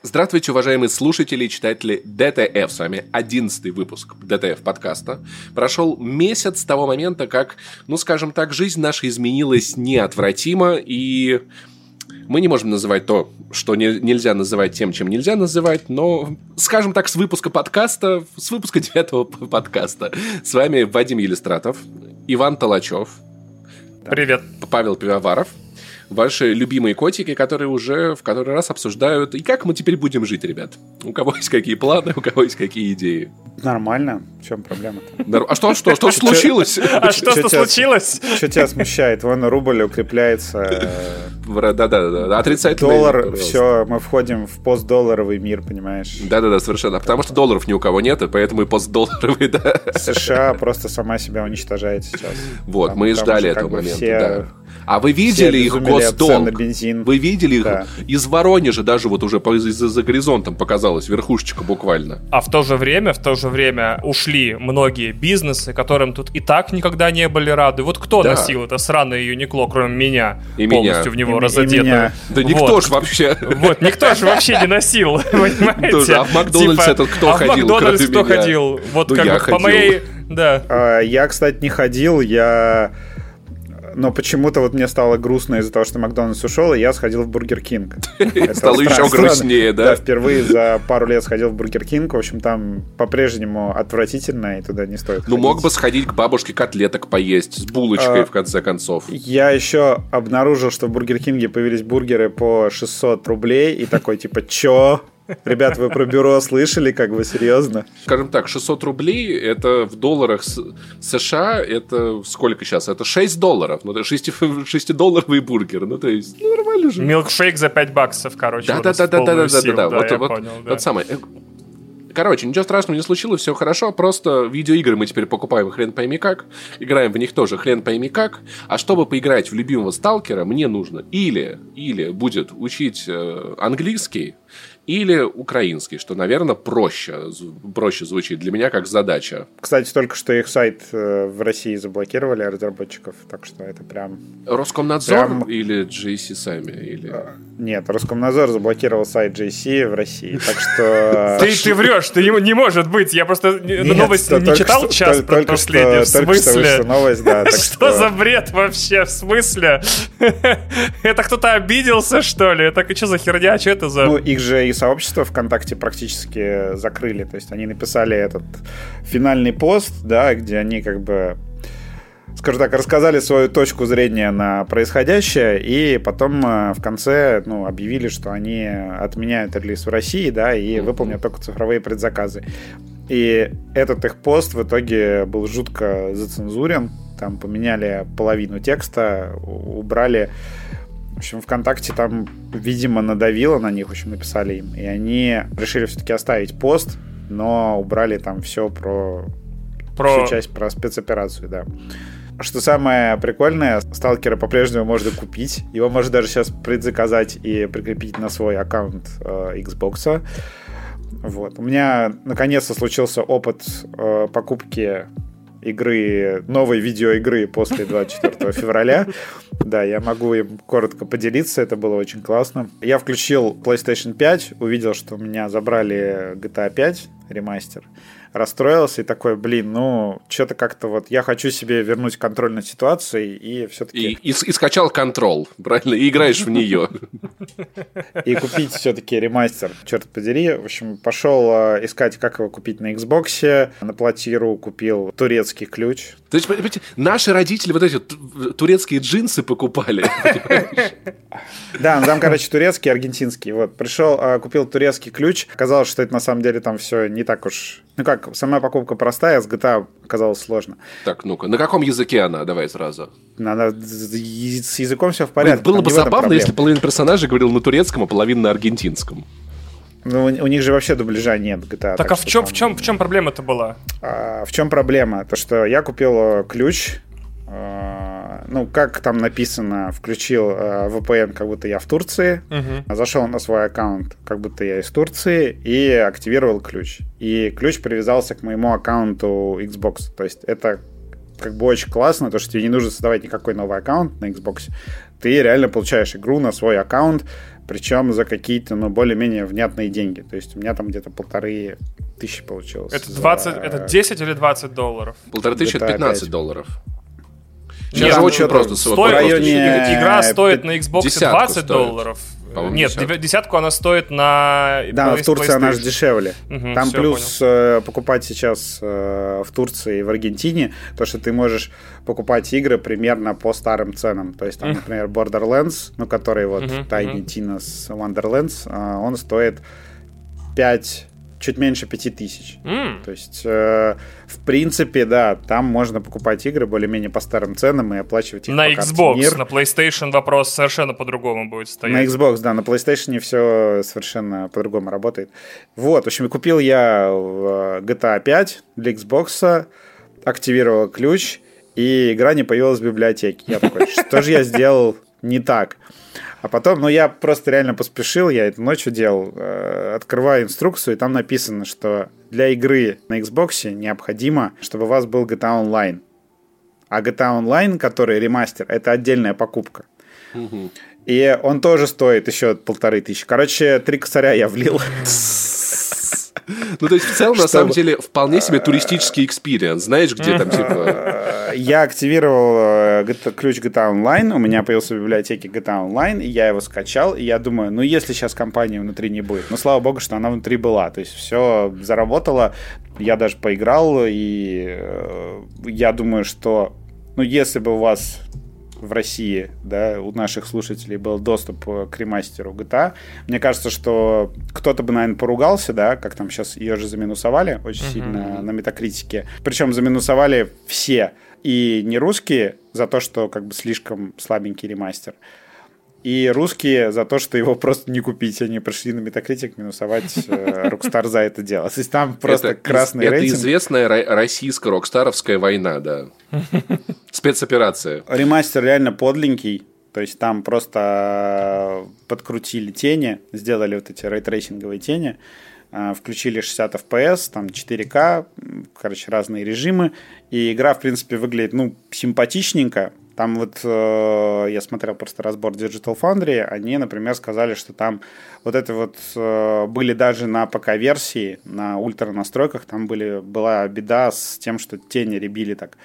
Здравствуйте, уважаемые слушатели и читатели DTF. С вами одиннадцатый выпуск DTF подкаста. Прошел месяц с того момента, как, ну, скажем так, жизнь наша изменилась неотвратимо, и мы не можем называть то, что не, нельзя называть тем, чем нельзя называть, но, скажем так, с выпуска подкаста, с выпуска девятого подкаста. С вами Вадим Елистратов, Иван Толачев. Привет. Павел Пивоваров ваши любимые котики, которые уже в который раз обсуждают, и как мы теперь будем жить, ребят. У кого есть какие планы, у кого есть какие идеи. Нормально. В чем проблема-то? А что, что, что случилось? А что, что случилось? Что тебя смущает? Вон рубль укрепляется. Да-да-да, отрицательный. Доллар, все, мы входим в постдолларовый мир, понимаешь? Да-да-да, совершенно. Потому что долларов ни у кого нет, поэтому и постдолларовый, да. США просто сама себя уничтожает сейчас. Вот, мы и ждали этого момента. А вы видели их Госдолг? Вы видели их? Да. Из Воронежа даже вот уже за, горизонтом показалась верхушечка буквально. А в то же время, в то же время ушли многие бизнесы, которым тут и так никогда не были рады. Вот кто да. носил это сраное Юникло, кроме меня, и полностью меня. в него разодетую? Да никто вот. ж вообще. Вот, никто ж вообще не носил, понимаете? А в Макдональдс типа, этот кто ходил, А в Макдональдс кто ходил? Вот ну, как по моей... Да. А, я, кстати, не ходил, я но почему-то вот мне стало грустно из-за того, что Макдональдс ушел, и я сходил в Бургер Кинг. Стало еще грустнее, да? Да, впервые за пару лет сходил в Бургер Кинг. В общем, там по-прежнему отвратительно, и туда не стоит Ну, мог бы сходить к бабушке котлеток поесть с булочкой, а, в конце концов. Я еще обнаружил, что в Бургер Кинге появились бургеры по 600 рублей, и такой, типа, чё? Ребят, вы про бюро слышали, как бы серьезно? Скажем так, 600 рублей это в долларах США, это сколько сейчас? Это 6 долларов. Ну, это 6-долларовый бургер. Ну, то есть, ну, нормально же. Милкшейк за 5 баксов, короче. Да-да-да-да-да-да-да. Вот, вот, вот самое. Короче, ничего страшного не случилось, все хорошо, просто видеоигры мы теперь покупаем хрен пойми как, играем в них тоже хрен пойми как, а чтобы поиграть в любимого сталкера, мне нужно или, или будет учить э, английский, или украинский, что, наверное, проще, проще звучит для меня как задача. Кстати, только что их сайт э, в России заблокировали разработчиков, так что это прям... Роскомнадзор прям... или JC сами? Или... А, нет, Роскомнадзор заблокировал сайт JC в России, так что... Ты, ты врешь, ты не может быть, я просто новость не читал час последний, в смысле? новость, да. Что за бред вообще, в смысле? Это кто-то обиделся, что ли? Это что за херня, что это за... Ну, их же сообщество ВКонтакте практически закрыли. То есть они написали этот финальный пост, да, где они как бы скажем так, рассказали свою точку зрения на происходящее, и потом э, в конце ну, объявили, что они отменяют релиз в России, да, и выполнят только цифровые предзаказы. И этот их пост в итоге был жутко зацензурен, там поменяли половину текста, убрали в общем, ВКонтакте там, видимо, надавило на них, в общем, написали им. И они решили все-таки оставить пост, но убрали там все про... про... Всю часть про спецоперацию, да. Что самое прикольное, сталкера по-прежнему можно купить. Его можно даже сейчас предзаказать и прикрепить на свой аккаунт э, Xbox. Вот. У меня наконец-то случился опыт э, покупки игры, новой видеоигры после 24 февраля. Да, я могу им коротко поделиться, это было очень классно. Я включил PlayStation 5, увидел, что у меня забрали GTA 5 ремастер расстроился и такой, блин, ну, что-то как-то вот я хочу себе вернуть контроль над ситуацией и все-таки... И, и, и скачал контрол, правильно? И играешь в нее. И купить все-таки ремастер, черт подери. В общем, пошел а, искать, как его купить на Xbox, на платиру купил турецкий ключ. То есть, понимаете, наши родители вот эти турецкие джинсы покупали. Да, ну там, короче, турецкий, аргентинский. Вот, пришел, а, купил турецкий ключ. Оказалось, что это на самом деле там все не так уж ну как, сама покупка простая, с GTA оказалось сложно. Так, ну-ка, на каком языке она? Давай сразу. Надо с языком все в порядке. Было бы забавно, если половина персонажей говорил на турецком, а половина на аргентинском. Ну, у них же вообще дубляжа нет GTA. Так, так а в чем, там... в чем, в чем проблема-то была? А, в чем проблема? То, что я купил э, ключ, а, ну, как там написано, включил э, VPN, как будто я в Турции, uh-huh. зашел на свой аккаунт, как будто я из Турции, и активировал ключ. И ключ привязался к моему аккаунту Xbox. То есть это как бы очень классно, то, что тебе не нужно создавать никакой новый аккаунт на Xbox. Ты реально получаешь игру на свой аккаунт, причем за какие-то, ну, более-менее внятные деньги. То есть у меня там где-то полторы тысячи получилось. Это 20, за... это 10 или 20 долларов? Полторы тысячи, это 15 5. долларов. Сейчас же очень просто. Стоит, районе... Игра стоит на Xbox 20 стоит. долларов. Нет, десятку. десятку она стоит на... Да, в Турции она же дешевле. Угу, Там плюс понял. Э, покупать сейчас э, в Турции и в Аргентине, то, что ты можешь покупать игры примерно по старым ценам. То есть там, например, Borderlands, ну, который вот Tiny Tina's Wonderlands, э, он стоит 5 чуть меньше 5000. Mm. То есть, э, в принципе, да, там можно покупать игры более-менее по старым ценам и оплачивать их На Xbox, мир. на PlayStation вопрос совершенно по-другому будет стоять. На Xbox, да, на PlayStation все совершенно по-другому работает. Вот, в общем, купил я э, GTA 5 для Xbox, активировал ключ, и игра не появилась в библиотеке. Я такой, что же я сделал не так? А потом, ну, я просто реально поспешил, я это ночью делал. Э, открываю инструкцию, и там написано, что для игры на Xbox необходимо, чтобы у вас был GTA Online. А GTA Online, который ремастер, это отдельная покупка. И он тоже стоит еще полторы тысячи. Короче, три косаря я влил. Ну, то есть, в целом, на самом деле, вполне себе туристический experience. Знаешь, где там, типа... Я активировал э, ключ GTA Online, у меня появился в библиотеке GTA Online, и я его скачал, и я думаю, ну, если сейчас компании внутри не будет, ну, слава богу, что она внутри была, то есть, все заработало, я даже поиграл, и э, я думаю, что, ну, если бы у вас в России, да, у наших слушателей был доступ к ремастеру GTA. Мне кажется, что кто-то бы, наверное, поругался, да, как там сейчас ее же заминусовали очень uh-huh. сильно на метакритике. Причем заминусовали все. И не русские за то, что как бы слишком слабенький ремастер, и русские за то, что его просто не купить. Они пришли на Metacritic минусовать э, Rockstar за это дело. То есть там просто это красный из, рейтинг. Это известная российская рокстаровская война, да. Спецоперация. Ремастер реально подленький. То есть там просто подкрутили тени, сделали вот эти рейтрейсинговые тени, э, включили 60 FPS, там 4К, короче, разные режимы. И игра, в принципе, выглядит, ну, симпатичненько, там вот э, я смотрел просто разбор Digital Foundry, они, например, сказали, что там вот это вот э, были даже на ПК-версии, на ультра настройках, там были, была беда с тем, что тени ребили так.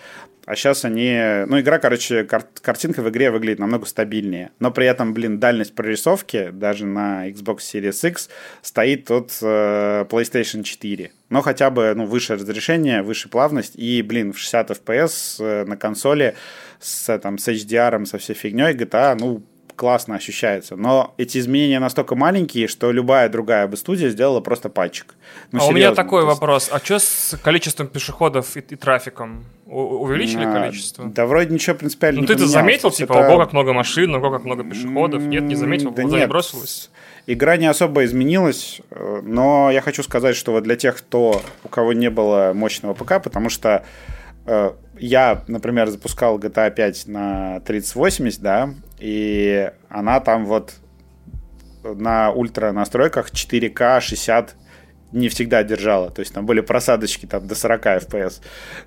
А сейчас они... Ну, игра, короче, кар- картинка в игре выглядит намного стабильнее. Но при этом, блин, дальность прорисовки даже на Xbox Series X стоит от э, PlayStation 4. Но хотя бы, ну, выше разрешение, выше плавность. И, блин, в 60 FPS э, на консоли с, там, с HDR, со всей фигней GTA, ну, классно ощущается. Но эти изменения настолько маленькие, что любая другая бы студия сделала просто пальчик. Ну, а серьезно, у меня такой есть... вопрос. А что с количеством пешеходов и, и трафиком? У- увеличили а, количество? Да вроде ничего принципиально ну, не ты-то заметил, типа, это... ого, как много машин, ого, как много пешеходов? Нет, не заметил, да нет. не бросилось? Игра не особо изменилась, э, но я хочу сказать, что вот для тех, кто, у кого не было мощного ПК, потому что э, я, например, запускал GTA 5 на 3080, да, и она там вот на ультра настройках 4К 60 не всегда держала. То есть там были просадочки там до 40 FPS.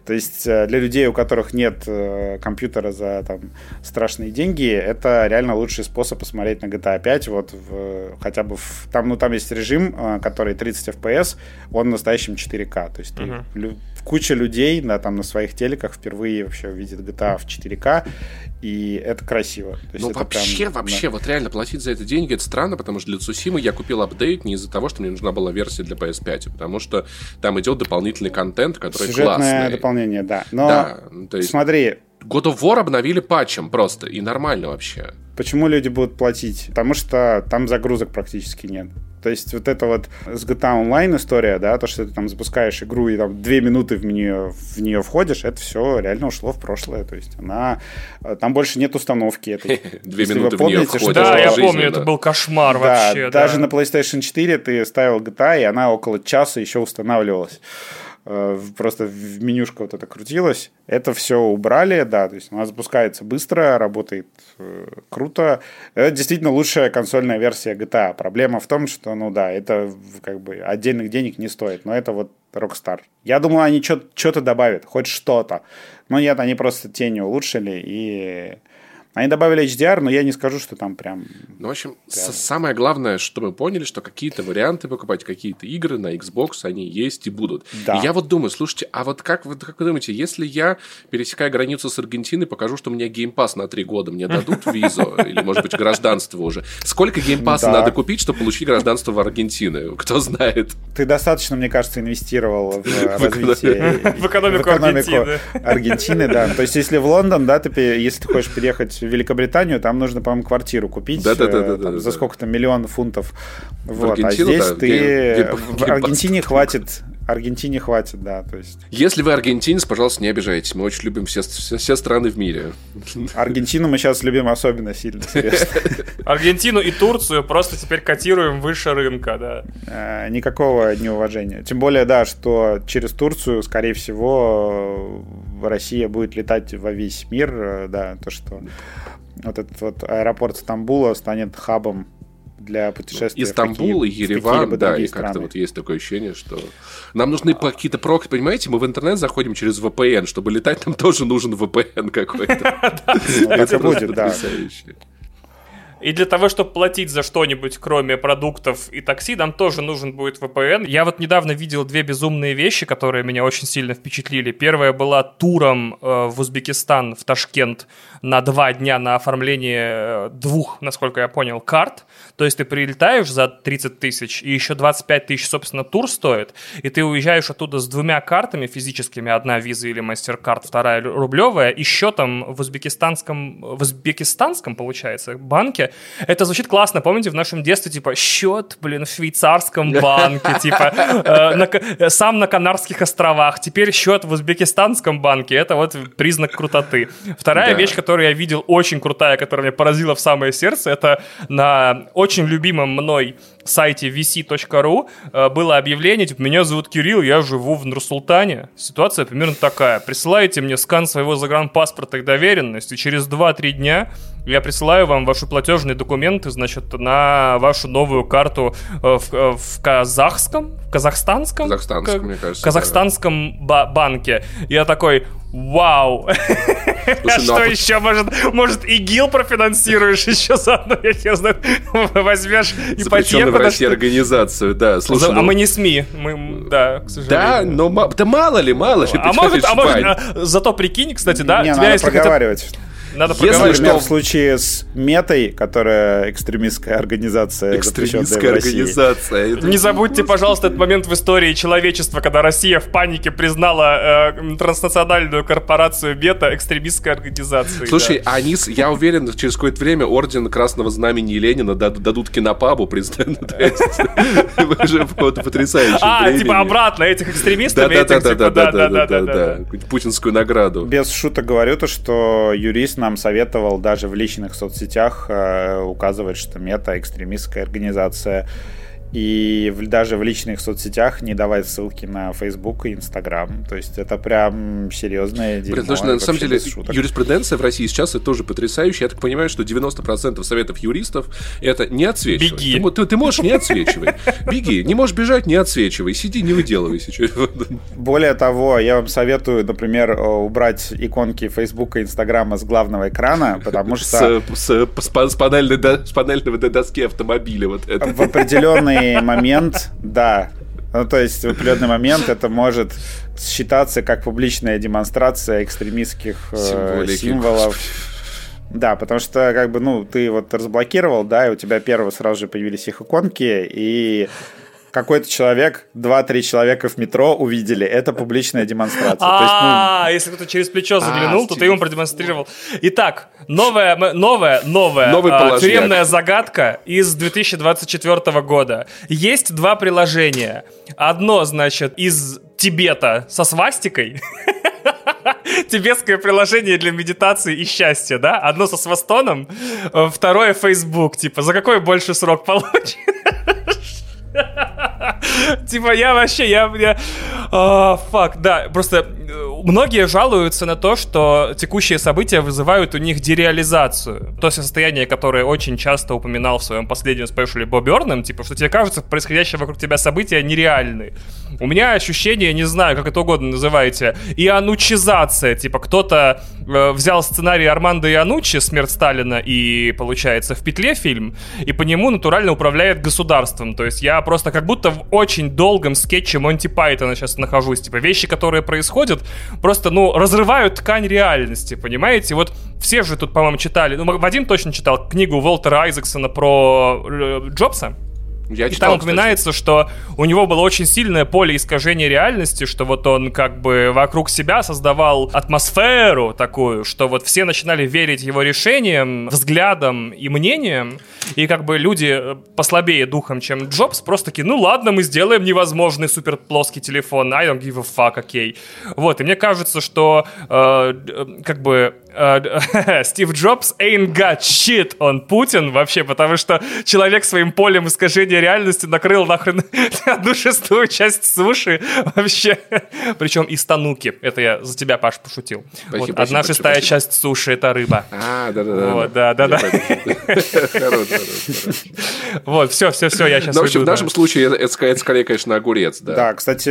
То есть э, для людей, у которых нет э, компьютера за там страшные деньги, это реально лучший способ посмотреть на GTA 5. Вот в, хотя бы в, там, ну там есть режим, э, который 30 FPS, он настоящим 4К. То есть uh-huh. ты, куча людей да, там на своих телеках впервые вообще увидит GTA в 4К, и это красиво. Ну вообще, прям, вообще, да. вот реально платить за это деньги, это странно, потому что для Цусимы я купил апдейт не из-за того, что мне нужна была версия для PS5, а потому что там идет дополнительный контент, который Сюжетное классный. дополнение, да. Но да, то есть... смотри, God of War обновили патчем просто, и нормально вообще. Почему люди будут платить? Потому что там загрузок практически нет. То есть вот это вот с GTA Online история, да, то, что ты там запускаешь игру и там две минуты в нее, в нее входишь, это все реально ушло в прошлое. То есть она... Там больше нет установки. Две минуты в нее входишь. Да, я помню, это был кошмар вообще. Даже на PlayStation 4 ты ставил GTA, и она около часа еще устанавливалась. Э, просто в менюшка вот это крутилась. Это все убрали, да, то есть она запускается быстро, работает э, круто. Это действительно лучшая консольная версия GTA. Проблема в том, что, ну да, это как бы отдельных денег не стоит, но это вот Rockstar. Я думаю, они что-то добавят, хоть что-то. Но нет, они просто тени улучшили и они добавили HDR, но я не скажу, что там прям... Ну, в общем, прям... самое главное, что мы поняли, что какие-то варианты покупать, какие-то игры на Xbox, они есть и будут. Да. И я вот думаю, слушайте, а вот как, вот как вы думаете, если я, пересекая границу с Аргентиной, покажу, что у меня Game Pass на три года, мне дадут визу или, может быть, гражданство уже? Сколько геймпаса надо купить, чтобы получить гражданство в Аргентине? Кто знает? Ты достаточно, мне кажется, инвестировал в развитие... В экономику Аргентины. да. То есть, если в Лондон, да, ты, если ты хочешь переехать в Великобританию, там нужно, по-моему, квартиру купить да, да, да, да, да, за сколько-то миллион фунтов. Вот. А здесь да, ты... Где, в Аргентине хватит Аргентине хватит, да, то есть. Если вы аргентинец, пожалуйста, не обижайтесь. Мы очень любим все, все, все страны в мире. Аргентину мы сейчас любим особенно сильно, Аргентину и Турцию просто теперь котируем выше рынка, да. А, никакого неуважения. Тем более, да, что через Турцию, скорее всего, Россия будет летать во весь мир, да, то, что вот этот вот аэропорт Стамбула станет хабом для путешествия Истамбул и Ереван, да, и как-то вот есть такое ощущение, что нам нужны а... какие-то прокси, понимаете, мы в интернет заходим через VPN, чтобы летать, нам тоже нужен VPN какой-то. Это будет, да. И для того, чтобы платить за что-нибудь, кроме продуктов и такси, нам тоже нужен будет VPN. Я вот недавно видел две безумные вещи, которые меня очень сильно впечатлили. Первая была туром э, в Узбекистан, в Ташкент, на два дня на оформление э, двух, насколько я понял, карт. То есть ты прилетаешь за 30 тысяч, и еще 25 тысяч, собственно, тур стоит, и ты уезжаешь оттуда с двумя картами физическими, одна виза или мастер-карт, вторая рублевая, и счетом в узбекистанском, в узбекистанском, получается, банке. Это звучит классно, помните, в нашем детстве, типа, счет, блин, в швейцарском банке, типа, э, сам на Канарских островах, теперь счет в узбекистанском банке, это вот признак крутоты. Вторая вещь, которую я видел, очень крутая, которая меня поразила в самое сердце, это на очень любимом мной сайте vc.ru э, было объявление, типа, меня зовут Кирилл, я живу в Нур-Султане. Ситуация примерно такая. Присылайте мне скан своего загранпаспорта и доверенность, и через 2-3 дня я присылаю вам ваши платежные документы, значит, на вашу новую карту э, в, э, в казахском, в казахстанском, казахстанском, мне кажется, казахстанском да. банке. Я такой, вау, Слушай, ну, что а еще, может, может, ИГИЛ профинансируешь еще заодно, я не знаю, возьмешь ипотеку. в России организацию, да. Слушай, а ну... мы не СМИ, мы, да, к сожалению. Да, но да мало ли, мало ли. А может, а может, а, зато прикинь, кстати, да, не, тебя, если проговаривать. Надо Если что... в случае с Метой, которая экстремистская организация, экстремистская организация. Не забудьте, пожалуйста, этот момент в истории человечества, когда Россия в панике признала э, транснациональную корпорацию Мета экстремистской организацией. Слушай, да. они, я уверен, через какое-то время орден Красного Знамени Ленина дадут кинопабу, признают. Уже какого-то потрясающего А, типа обратно этих экстремистов? Да-да-да, путинскую награду. Без шуток говорю то, что юрист нам советовал даже в личных соцсетях э, указывать, что мета экстремистская организация и в, даже в личных соцсетях не давать ссылки на Facebook и Instagram. То есть это прям серьезное дело. Потому что на самом деле юриспруденция в России сейчас это тоже потрясающая. Я так понимаю, что 90% советов юристов это не отсвечивай. Беги. Ты, ты, ты можешь не отсвечивай. Беги. Не можешь бежать, не отсвечивай. Сиди, не выделывайся. Более того, я вам советую, например, убрать иконки Facebook и Instagram с главного экрана, потому что... С, с, с, с, панельной, с панельной доски автомобиля вот это. В определенный определенный момент, да, ну, то есть в определенный момент это может считаться как публичная демонстрация экстремистских э, символов. Да, потому что, как бы, ну, ты вот разблокировал, да, и у тебя первого сразу же появились их иконки, и какой-то человек, два-три человека в метро увидели. Это публичная демонстрация. А, если кто-то через плечо заглянул, то ты ему продемонстрировал. Итак, новая, новая, новая тюремная загадка из 2024 года. Есть два приложения. Одно, значит, из Тибета со свастикой. Тибетское приложение для медитации и счастья, да? Одно со свастоном, второе Facebook. Типа, за какой больше срок получишь? Типа, я вообще, я. А, фак, да, просто многие жалуются на то, что текущие события вызывают у них дереализацию. То состояние, которое очень часто упоминал в своем последнем спешле Боб Эрном, типа, что тебе кажется, происходящее вокруг тебя события нереальны. У меня ощущение, не знаю, как это угодно называете, ионучизация. Типа, кто-то э, взял сценарий Армандо Ионучи «Смерть Сталина» и, получается, в петле фильм, и по нему натурально управляет государством. То есть я просто как будто в очень долгом скетче Монти Пайтона сейчас нахожусь. Типа, вещи, которые происходят, просто, ну, разрывают ткань реальности, понимаете? Вот все же тут, по-моему, читали, ну, Вадим точно читал книгу Уолтера Айзексона про э, Джобса. Я и читал, там упоминается, кстати. что у него было очень сильное поле искажения реальности, что вот он как бы вокруг себя создавал атмосферу такую, что вот все начинали верить его решениям, взглядам и мнениям, и как бы люди э, послабее духом, чем Джобс, просто такие, ну ладно, мы сделаем невозможный супер плоский телефон, I don't give a fuck, окей. Okay. Вот, и мне кажется, что э, э как бы Стив Джобс ain't got shit on Путин вообще, потому что человек своим полем искажения реальности накрыл нахрен одну шестую часть суши вообще. Причем из тануки. Это я за тебя, Паш, пошутил. Спасибо, вот, спасибо, одна шестая спасибо. часть суши — это рыба. А, да-да-да. Вот, да-да-да. Вот, все, все, все, я сейчас Ну, в общем, в нашем случае это скорее, конечно, огурец, да. Да, кстати,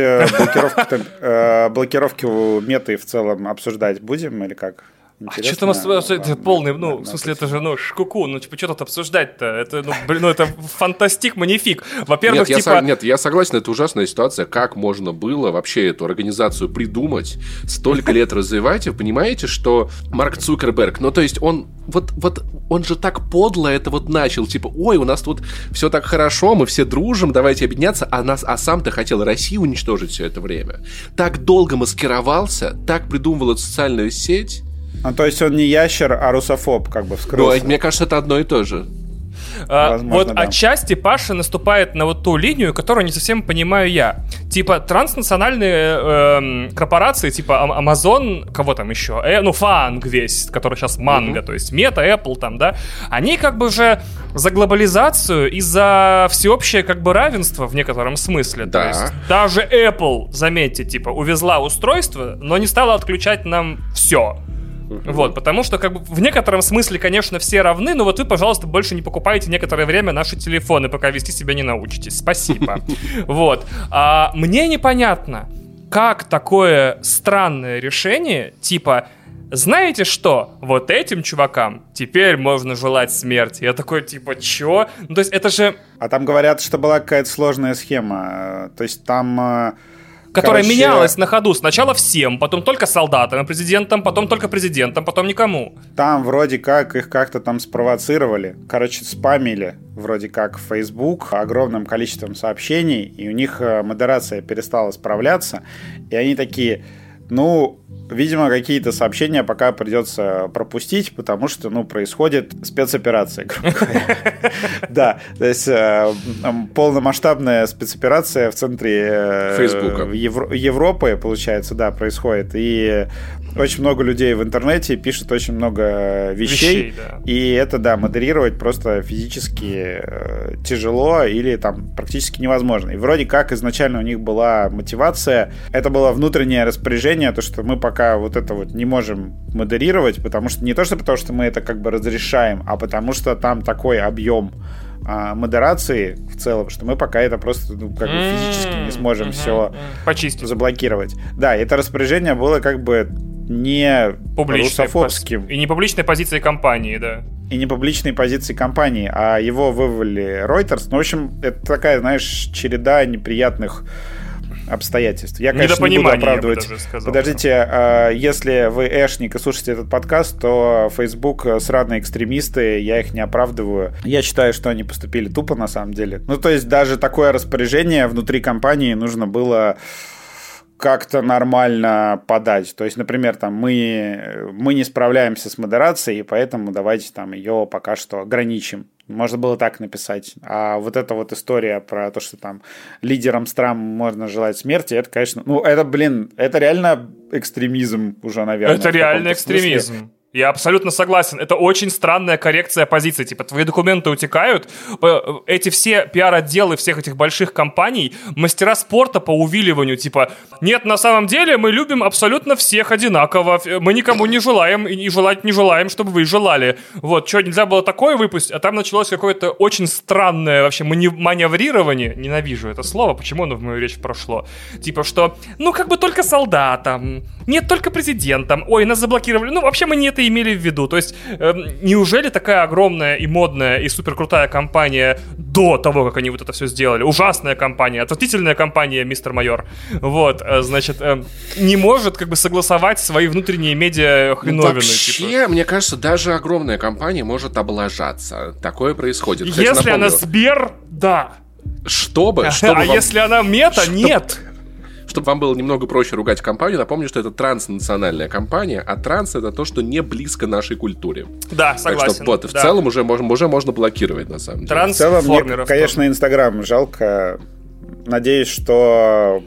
э, блокировки меты в целом обсуждать будем или как? А что там это полный, ну, в смысле, это же, ну, шкуку, ну, типа, что тут обсуждать-то? Это, ну, блин, ну, это фантастик, магнифик. Во-первых, нет, типа... Я, нет, я согласен, это ужасная ситуация. Как можно было вообще эту организацию придумать, столько лет развивать? Вы понимаете, что Марк Цукерберг, ну, то есть он, вот, вот, он же так подло это вот начал, типа, ой, у нас тут все так хорошо, мы все дружим, давайте объединяться, а, нас, а сам-то хотел Россию уничтожить все это время. Так долго маскировался, так придумывал эту социальную сеть, ну, то есть он не ящер, а русофоб, как бы вскрылся. Ну, мне кажется, это одно и то же. А, Возможно, вот да. отчасти Паша наступает на вот ту линию, которую не совсем понимаю я. Типа транснациональные э, корпорации, типа Amazon, кого там еще? Э, ну, Фанг весь, который сейчас Манго, mm-hmm. то есть Мета, Apple там, да, они как бы уже за глобализацию и за всеобщее как бы равенство в некотором смысле. Да. То есть даже Apple, заметьте, типа увезла устройство, но не стала отключать нам все. Вот, потому что, как бы, в некотором смысле, конечно, все равны, но вот вы, пожалуйста, больше не покупайте некоторое время наши телефоны, пока вести себя не научитесь. Спасибо. Вот. А мне непонятно, как такое странное решение, типа, знаете что, вот этим чувакам теперь можно желать смерти. Я такой, типа, чё? Ну, то есть это же... А там говорят, что была какая-то сложная схема. То есть там э, которая Короче... менялась на ходу. Сначала всем, потом только солдатам и президентам, потом только президентам, потом никому. Там вроде как их как-то там спровоцировали. Короче, спамили вроде как Facebook огромным количеством сообщений, и у них э, модерация перестала справляться, и они такие, ну, Видимо, какие-то сообщения пока придется пропустить, потому что, ну, происходит спецоперация, грубо говоря. Да, то есть э, полномасштабная спецоперация в центре э, Европы, получается, да, происходит. И очень много людей в интернете пишут очень много вещей. И это, да, модерировать просто физически э, тяжело или там практически невозможно. И вроде как изначально у них была мотивация, это было внутреннее распоряжение, то, что мы пока пока вот это вот не можем модерировать, потому что не то, что потому что мы это как бы разрешаем, а потому что там такой объем а, модерации в целом, что мы пока это просто ну, как бы физически не сможем все почистить, заблокировать. Да, это распоряжение было как бы не русофобским. И не публичной позиции компании, да. И не публичной позиции компании, а его вывели Reuters. Ну, в общем, это такая, знаешь, череда неприятных обстоятельств. Я, конечно, не буду оправдывать. Подождите, э, если вы эшник и слушаете этот подкаст, то Facebook сраные экстремисты, я их не оправдываю. Я считаю, что они поступили тупо на самом деле. Ну, то есть даже такое распоряжение внутри компании нужно было как-то нормально подать. То есть, например, там мы, мы не справляемся с модерацией, поэтому давайте там ее пока что ограничим. Можно было так написать. А вот эта вот история про то, что там лидерам стран можно желать смерти, это, конечно, ну, это, блин, это реально экстремизм уже, наверное. Это реально экстремизм. Смысле. Я абсолютно согласен. Это очень странная коррекция позиции. Типа, твои документы утекают. Эти все пиар-отделы всех этих больших компаний, мастера спорта по увиливанию. Типа, нет, на самом деле мы любим абсолютно всех одинаково. Мы никому не желаем и желать не желаем, чтобы вы желали. Вот, что, нельзя было такое выпустить? А там началось какое-то очень странное вообще маневрирование. Ненавижу это слово. Почему оно в мою речь прошло? Типа, что, ну, как бы только солдатам. Нет, только президентам. Ой, нас заблокировали. Ну, вообще мы не это имели в виду? То есть, э, неужели такая огромная и модная и супер крутая компания до того, как они вот это все сделали, ужасная компания, отвратительная компания, мистер майор, вот, э, значит, э, не может как бы согласовать свои внутренние медиа хреновины. Вообще, типа. мне кажется, даже огромная компания может облажаться. Такое происходит. Кстати, Если напомню, она Сбер, да. Чтобы, чтобы а вам... если она мета, Чтоб... нет чтобы вам было немного проще ругать компанию, напомню, что это транснациональная компания, а транс это то, что не близко нашей культуре. Да, согласен. Так что вот, в да. целом уже, можно, уже можно блокировать, на самом деле. В целом, мне, конечно, Инстаграм жалко. Надеюсь, что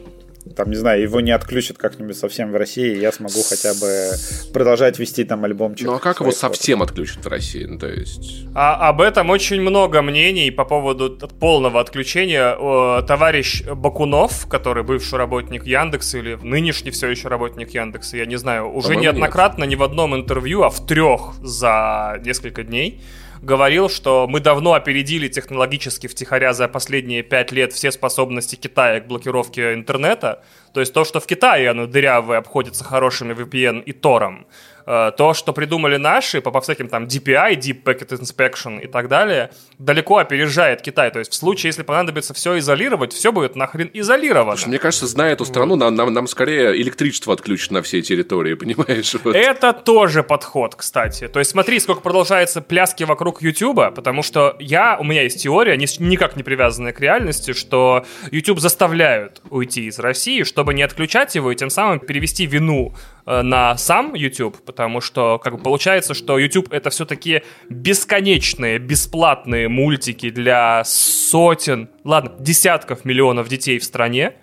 там, не знаю, его не отключат как-нибудь совсем в России, я смогу хотя бы продолжать вести там альбомчик. Ну а как его совсем отключат в России? Ну, то есть... А, об этом очень много мнений по поводу полного отключения. О, товарищ Бакунов, который бывший работник Яндекса или нынешний все еще работник Яндекса, я не знаю, уже неоднократно нет. ни в одном интервью, а в трех за несколько дней говорил, что мы давно опередили технологически втихаря за последние пять лет все способности Китая к блокировке интернета. То есть то, что в Китае оно дырявое обходится хорошими VPN и Тором, то, что придумали наши по, по всяким там DPI, Deep Packet Inspection и так далее, далеко опережает Китай. То есть в случае, если понадобится все изолировать, все будет нахрен изолировано. Слушай, мне кажется, зная эту страну, нам, нам, нам скорее электричество отключат на всей территории, понимаешь? Вот. Это тоже подход, кстати. То есть смотри, сколько продолжается пляски вокруг YouTube, потому что я, у меня есть теория, никак не привязанная к реальности, что YouTube заставляют уйти из России, чтобы не отключать его и тем самым перевести вину Э, на сам YouTube, потому что как бы получается, что YouTube это все-таки бесконечные, бесплатные мультики для сотен, ладно, десятков миллионов детей в стране,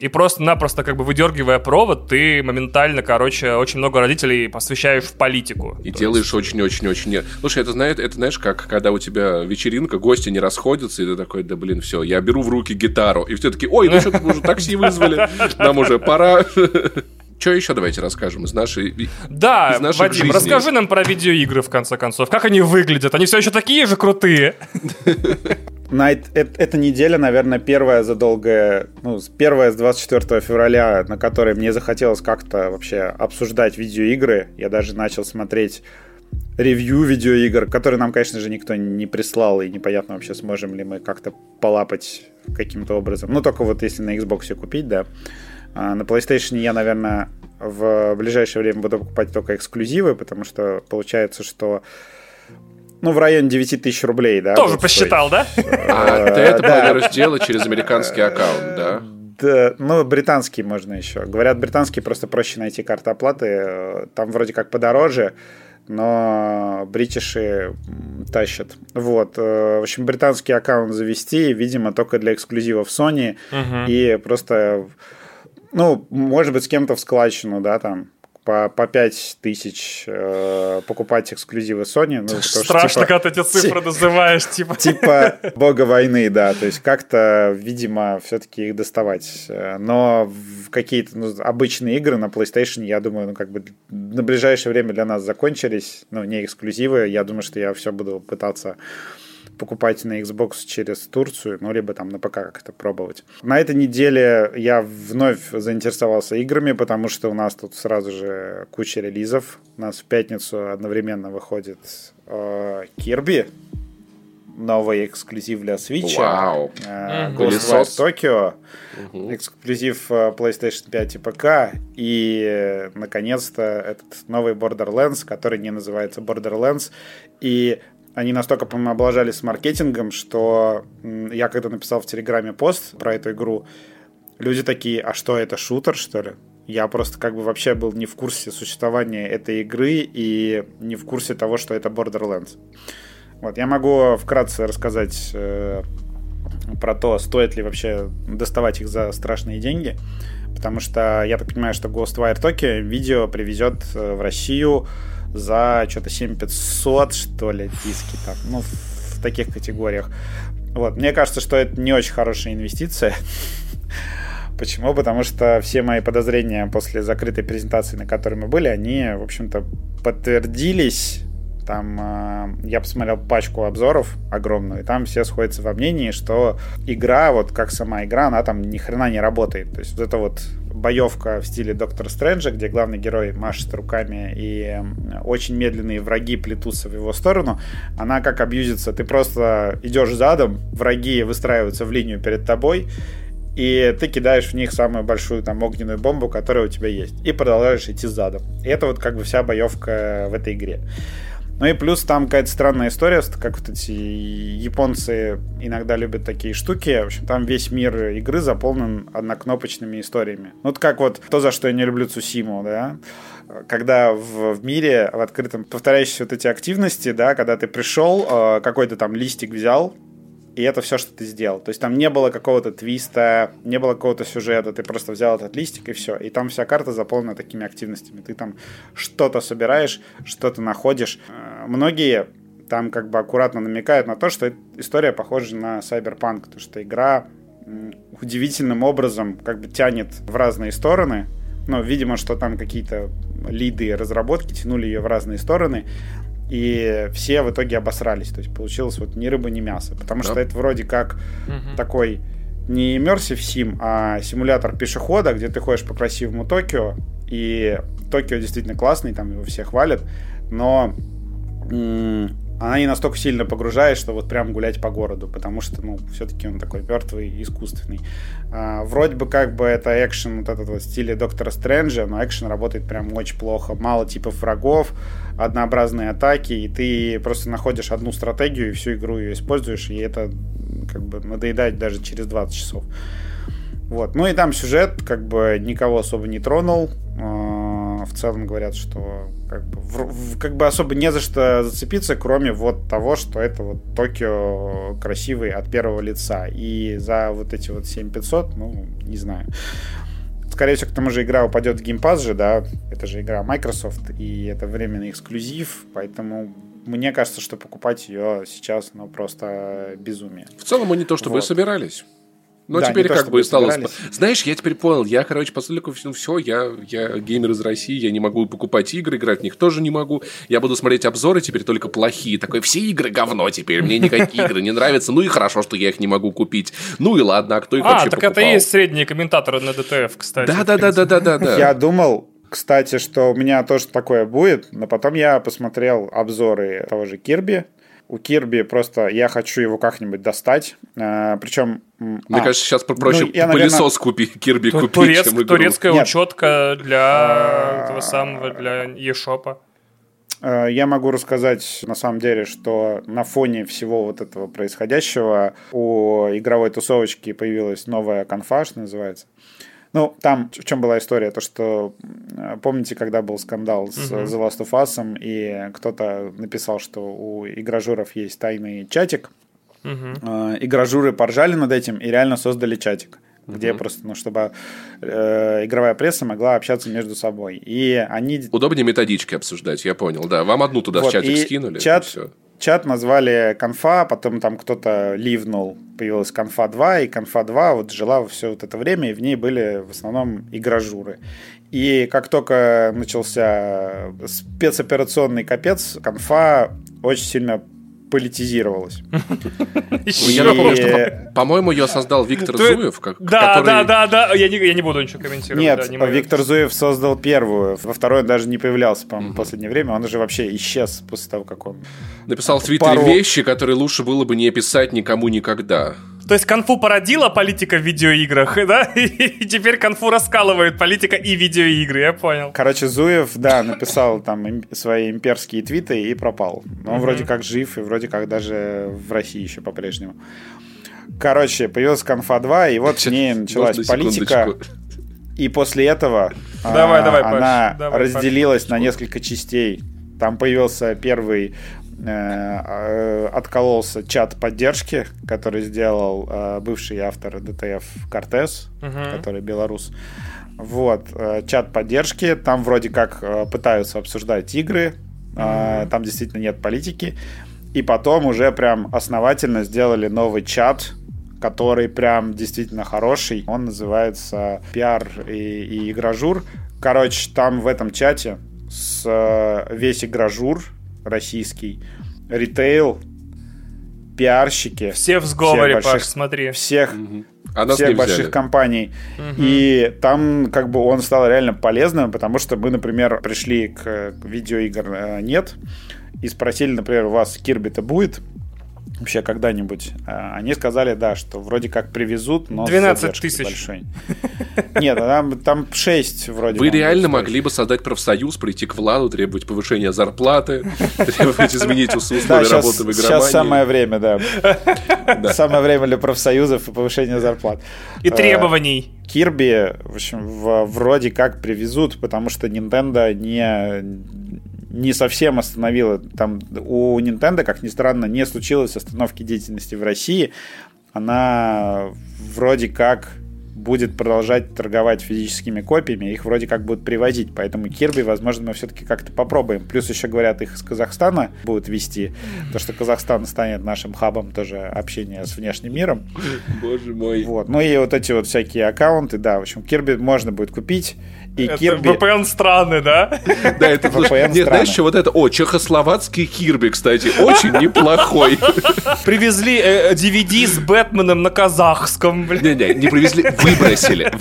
и просто-напросто, как бы выдергивая провод, ты моментально, короче, очень много родителей посвящаешь в политику. И делаешь очень-очень-очень... Есть... Слушай, это, знаешь, это знаешь, как когда у тебя вечеринка, гости не расходятся, и ты такой, да блин, все, я беру в руки гитару. И все таки ой, ну мы уже такси вызвали, нам уже пора. Что еще давайте расскажем из нашей Да, из нашей Вадим, жизни. расскажи нам про видеоигры, в конце концов. Как они выглядят? Они все еще такие же крутые. На эта неделя, наверное, первая за долгое, ну, первая с 24 февраля, на которой мне захотелось как-то вообще обсуждать видеоигры. Я даже начал смотреть ревью видеоигр, которые нам, конечно же, никто не прислал, и непонятно вообще, сможем ли мы как-то полапать каким-то образом. Ну, только вот если на Xbox купить, да. А, на PlayStation я, наверное, в ближайшее время буду покупать только эксклюзивы, потому что получается, что ну, в районе 9 тысяч рублей, да. Тоже посчитал, да? А ты это планируешь сделать через американский аккаунт, да? Да, ну, британский можно еще. Говорят, британский просто проще найти карты оплаты. Там вроде как подороже, но бритиши тащат. Вот. Э, в общем, британский аккаунт завести, видимо, только для эксклюзивов Sony. Угу. И просто ну, может быть, с кем-то в складчину, да, там, по, по 5 тысяч э, покупать эксклюзивы Sony. Ну, Страшно, что, типа, когда ты эти цифры называешь, типа. Типа бога войны, да. То есть как-то, видимо, все-таки их доставать. Но в какие-то ну, обычные игры на PlayStation, я думаю, ну, как бы на ближайшее время для нас закончились. Ну, не эксклюзивы. Я думаю, что я все буду пытаться покупать на Xbox через Турцию, ну, либо там на ПК как-то пробовать. На этой неделе я вновь заинтересовался играми, потому что у нас тут сразу же куча релизов. У нас в пятницу одновременно выходит э, Kirby, новый эксклюзив для Switch. Вау. Э, Ghostwire Tokyo. Угу. Эксклюзив э, PlayStation 5 и ПК. И, наконец-то, этот новый Borderlands, который не называется Borderlands. И они настолько, по-моему, облажались с маркетингом, что я когда написал в Телеграме пост про эту игру, люди такие, а что, это шутер, что ли? Я просто как бы вообще был не в курсе существования этой игры и не в курсе того, что это Borderlands. Вот, я могу вкратце рассказать э, про то, стоит ли вообще доставать их за страшные деньги. потому что я так понимаю, что Ghostwire Tokyo видео привезет э, в Россию за что-то 7500, что ли, диски там, ну, в таких категориях. Вот, мне кажется, что это не очень хорошая инвестиция. Почему? Потому что все мои подозрения после закрытой презентации, на которой мы были, они, в общем-то, подтвердились там э, я посмотрел пачку обзоров огромную, и там все сходятся во мнении, что игра, вот как сама игра, она там ни хрена не работает. То есть вот эта вот боевка в стиле Доктора Стрэнджа, где главный герой машет руками и очень медленные враги плетутся в его сторону, она как абьюзится. Ты просто идешь задом, враги выстраиваются в линию перед тобой, и ты кидаешь в них самую большую там огненную бомбу, которая у тебя есть, и продолжаешь идти задом. И это вот как бы вся боевка в этой игре. Ну и плюс там какая-то странная история, как вот эти японцы иногда любят такие штуки. В общем, там весь мир игры заполнен однокнопочными историями. Ну, вот как вот то, за что я не люблю Цусиму, да, когда в, в мире, в открытом, повторяющиеся вот эти активности, да, когда ты пришел, э, какой-то там листик взял, и это все, что ты сделал. То есть там не было какого-то твиста, не было какого-то сюжета, ты просто взял этот листик и все. И там вся карта заполнена такими активностями. Ты там что-то собираешь, что-то находишь. Э, многие там как бы аккуратно намекают на то, что история похожа на Cyberpunk, потому что игра удивительным образом как бы тянет в разные стороны. Ну, видимо, что там какие-то лиды разработки тянули ее в разные стороны и все в итоге обосрались. То есть получилось вот ни рыба, ни мясо. Потому да. что это вроде как угу. такой не Immersive Sim, а симулятор пешехода, где ты ходишь по красивому Токио, и Токио действительно классный, там его все хвалят, но она не настолько сильно погружает, что вот прям гулять по городу, потому что, ну, все-таки он такой мертвый, искусственный. А, вроде бы как бы это экшен вот этот вот в стиле Доктора Стрэнджа, но экшен работает прям очень плохо. Мало типов врагов, однообразные атаки, и ты просто находишь одну стратегию и всю игру ее используешь, и это как бы надоедает даже через 20 часов. Вот. Ну и там сюжет как бы никого особо не тронул. А, в целом говорят, что как бы, в, как бы особо не за что зацепиться, кроме вот того, что это вот Токио красивый от первого лица. И за вот эти вот 7500, ну, не знаю. Скорее всего, к тому же игра упадет в геймпас же, да, это же игра Microsoft, и это временный эксклюзив, поэтому мне кажется, что покупать ее сейчас, ну, просто безумие. В целом мы не то чтобы вот. собирались. Но да, теперь как то, бы стало... Знаешь, я теперь понял, я, короче, поскольку ну, все, я, я геймер из России, я не могу покупать игры, играть в них тоже не могу. Я буду смотреть обзоры теперь только плохие. Такой, все игры говно теперь, мне никакие игры не нравятся. Ну и хорошо, что я их не могу купить. Ну и ладно, а кто их а, вообще так это и есть средние комментаторы на ДТФ, кстати. Да-да-да-да-да-да. Я думал, кстати, что у меня тоже такое будет, но потом я посмотрел обзоры того же Кирби, у Кирби просто я хочу его как-нибудь достать. А, причем... Мне а, кажется, сейчас проще ну, я, пылесос наверное... купи, Кирби купить, турецк, чем игру. Турецкая Нет. учетка для а... этого самого, для eShop. А, я могу рассказать, на самом деле, что на фоне всего вот этого происходящего у игровой тусовочки появилась новая конфа, что называется. Ну, там в чем была история? То, что помните, когда был скандал с uh-huh. The Last of Us, и кто-то написал, что у игражуров есть тайный чатик. Uh-huh. Игражуры поржали над этим и реально создали чатик где uh-huh. просто, ну, чтобы э, игровая пресса могла общаться между собой. И они... Удобнее методички обсуждать, я понял, да. Вам одну туда вот, в чатик скинули. Чат, все чат назвали конфа, потом там кто-то ливнул, появилась конфа 2, и конфа 2 вот жила все вот это время, и в ней были в основном игражуры. И как только начался спецоперационный капец, конфа очень сильно политизировалась. Я напомню, что, по-моему, ее создал Виктор Зуев. Да, да, да, да, я не буду ничего комментировать. Нет, Виктор Зуев создал первую, во второй он даже не появлялся, по-моему, в последнее время, он уже вообще исчез после того, как он... Написал в Твиттере вещи, которые лучше было бы не писать никому никогда. То есть конфу породила политика в видеоиграх, да? И теперь конфу раскалывает политика и видеоигры, я понял. Короче, Зуев, да, написал там свои имперские твиты и пропал. Но он вроде как жив и вроде как даже в России еще по-прежнему. Короче, появилась конфа 2, и вот с ней началась политика. И после этого давай, а, давай, она давай, разделилась Паш. на несколько частей. Там появился первый откололся чат поддержки, который сделал э, бывший автор DTF Кортес, который белорус. Вот, э, чат поддержки, там вроде как э, пытаются обсуждать игры, mm-hmm. там действительно нет политики. И потом уже прям основательно сделали новый чат, который прям действительно хороший. Он называется «Пиар и, и игражур». Короче, там в этом чате с э, весь игражур российский, ритейл, пиарщики. Все в сговоре, больших, Паш, смотри. Всех, угу. а всех больших взяли. компаний. Угу. И там как бы он стал реально полезным, потому что мы, например, пришли к видеоигр э, нет и спросили, например, у вас Кирби-то будет? Вообще когда-нибудь. А, они сказали, да, что вроде как привезут, но 12 тысяч. Большой. Нет, там, там 6 вроде. Вы реально могли бы создать профсоюз, прийти к Владу, требовать повышения зарплаты, требовать изменить условия работы в игромании. Сейчас самое время, да. Самое время для профсоюзов и повышения зарплат. И а, требований. Кирби, в общем, вроде как привезут, потому что Nintendo не не совсем остановила. Там у Nintendo, как ни странно, не случилось остановки деятельности в России. Она вроде как будет продолжать торговать физическими копиями, их вроде как будут привозить, поэтому Кирби, возможно, мы все-таки как-то попробуем. Плюс еще говорят, их из Казахстана будут вести, то что Казахстан станет нашим хабом тоже общения с внешним миром. Боже мой. Вот. Ну и вот эти вот всякие аккаунты, да, в общем, Кирби можно будет купить. И это Кирби... VPN страны, да? Да, это VPN Нет, знаешь, что вот это... О, чехословацкий Кирби, кстати, очень неплохой. Привезли DVD э, с Бэтменом на казахском, блин. Не-не, не привезли, выбросили.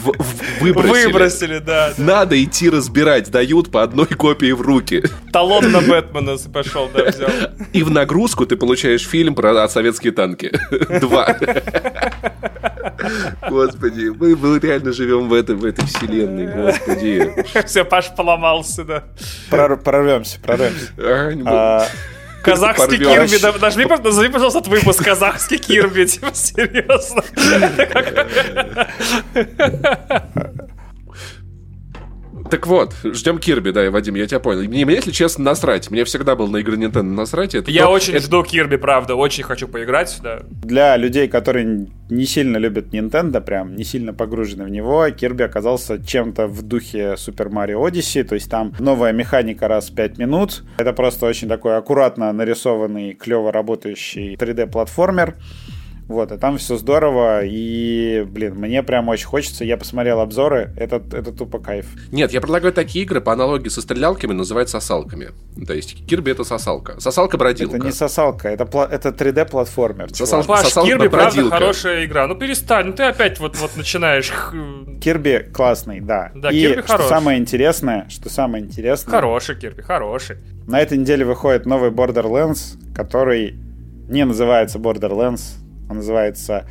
Выбросили. Выбросили, да. Надо идти разбирать, дают по одной копии в руки. Талон на Бэтмена пошел, да, взял. И в нагрузку ты получаешь фильм про советские танки. Два. Господи, мы, реально живем в этой вселенной, господи. Все, Паш поломался, да. Прорвемся, прорвемся. А, казахский Кирби, нажми, назови, пожалуйста, этот выпуск казахский Кирби, типа, серьезно. Так вот, ждем Кирби, да, Вадим, я тебя понял. Мне, если честно, насрать. Мне всегда был на игры Nintendo насрать. Это я то, очень это... жду Кирби, правда, очень хочу поиграть, да. Для людей, которые не сильно любят Nintendo, прям не сильно погружены в него, Кирби оказался чем-то в духе Super Mario Odyssey, то есть там новая механика раз в 5 минут. Это просто очень такой аккуратно нарисованный, клево работающий 3D-платформер. Вот, и там все здорово, и, блин, мне прям очень хочется. Я посмотрел обзоры, это, это тупо кайф. Нет, я предлагаю такие игры по аналогии со стрелялками называть сосалками. То есть Кирби это сосалка. Сосалка-бродилка. Это не сосалка, это, это 3D-платформер. Сосал... Паш, сосалка Кирби, правда, хорошая игра. Ну перестань, ну ты опять вот, вот начинаешь... Кирби классный, да. Да, и Кирби что самое интересное, что самое интересное... Хороший Кирби, хороший. На этой неделе выходит новый Borderlands, который не называется Borderlands, он называется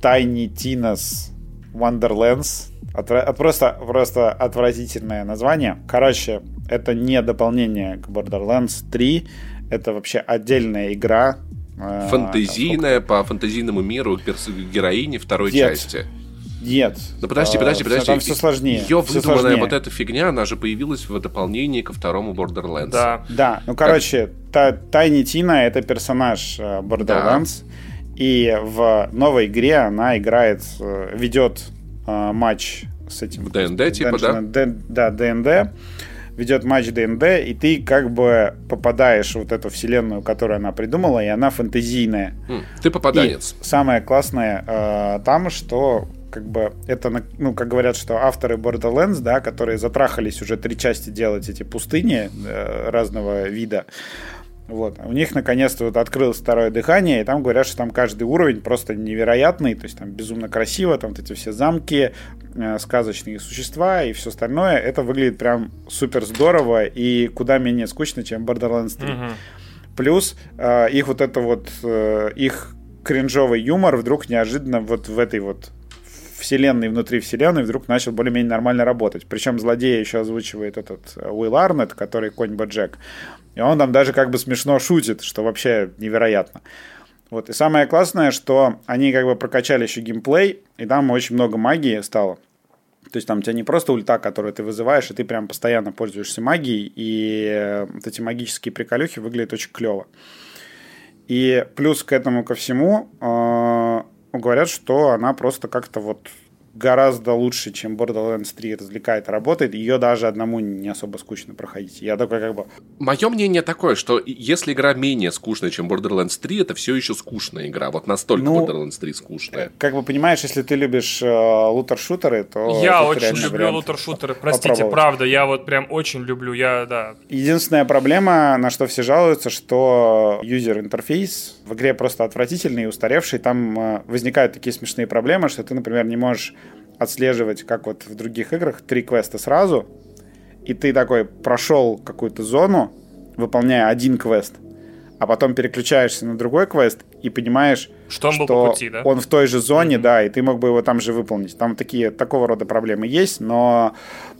Tiny Tina's Wonderlands. Отвра- просто, просто отвратительное название. Короче, это не дополнение к Borderlands 3. Это вообще отдельная игра. Э, Фантазийная, по фантазийному миру героини второй Нет. части. Нет. Ну подожди, подожди, подожди. Там все сложнее. Ее выдуманная сложнее. вот эта фигня, она же появилась в дополнении ко второму Borderlands. Да. Да, ну короче, как... Tiny Tina это персонаж э, Borderlands. Да. И в новой игре она играет, э, ведет э, матч с этим... В DnD, типа, да? Д, да, DnD. Ведет матч DnD, и ты как бы попадаешь в вот эту вселенную, которую она придумала, и она фэнтезийная. Mm, ты попаданец. И самое классное э, там, что как бы это, ну, как говорят, что авторы Borderlands, да, которые затрахались уже три части делать эти пустыни э, разного вида, вот. У них наконец-то вот открылось второе дыхание, и там говорят, что там каждый уровень просто невероятный, то есть там безумно красиво, там вот эти все замки, э, сказочные существа и все остальное. Это выглядит прям супер здорово и куда менее скучно, чем Borderlands 3. Угу. Плюс э, их вот это вот, э, их кринжовый юмор вдруг неожиданно вот в этой вот вселенной внутри вселенной вдруг начал более-менее нормально работать. Причем злодея еще озвучивает этот э, Уилл Арнет, который конь Боджек. И он там даже как бы смешно шутит, что вообще невероятно. Вот. И самое классное, что они как бы прокачали еще геймплей, и там очень много магии стало. То есть там у тебя не просто ульта, которую ты вызываешь, и ты прям постоянно пользуешься магией, и э, вот эти магические приколюхи выглядят очень клево. И плюс к этому ко всему э, говорят, что она просто как-то вот гораздо лучше, чем Borderlands 3 развлекает и работает. Ее даже одному не особо скучно проходить. Я такой как бы... Мое мнение такое, что если игра менее скучная, чем Borderlands 3, это все еще скучная игра. Вот настолько ну, Borderlands 3 скучная. Как бы понимаешь, если ты любишь э, лутер-шутеры, то... Я очень люблю лутер-шутеры. Простите, правда, я вот прям очень люблю. Я, да. Единственная проблема, на что все жалуются, что юзер-интерфейс в игре просто отвратительный и устаревший. Там э, возникают такие смешные проблемы, что ты, например, не можешь отслеживать, как вот в других играх, три квеста сразу, и ты такой прошел какую-то зону, выполняя один квест, а потом переключаешься на другой квест и понимаешь, что он, что был по пути, да? он в той же зоне, mm-hmm. да, и ты мог бы его там же выполнить. Там такие, такого рода проблемы есть, но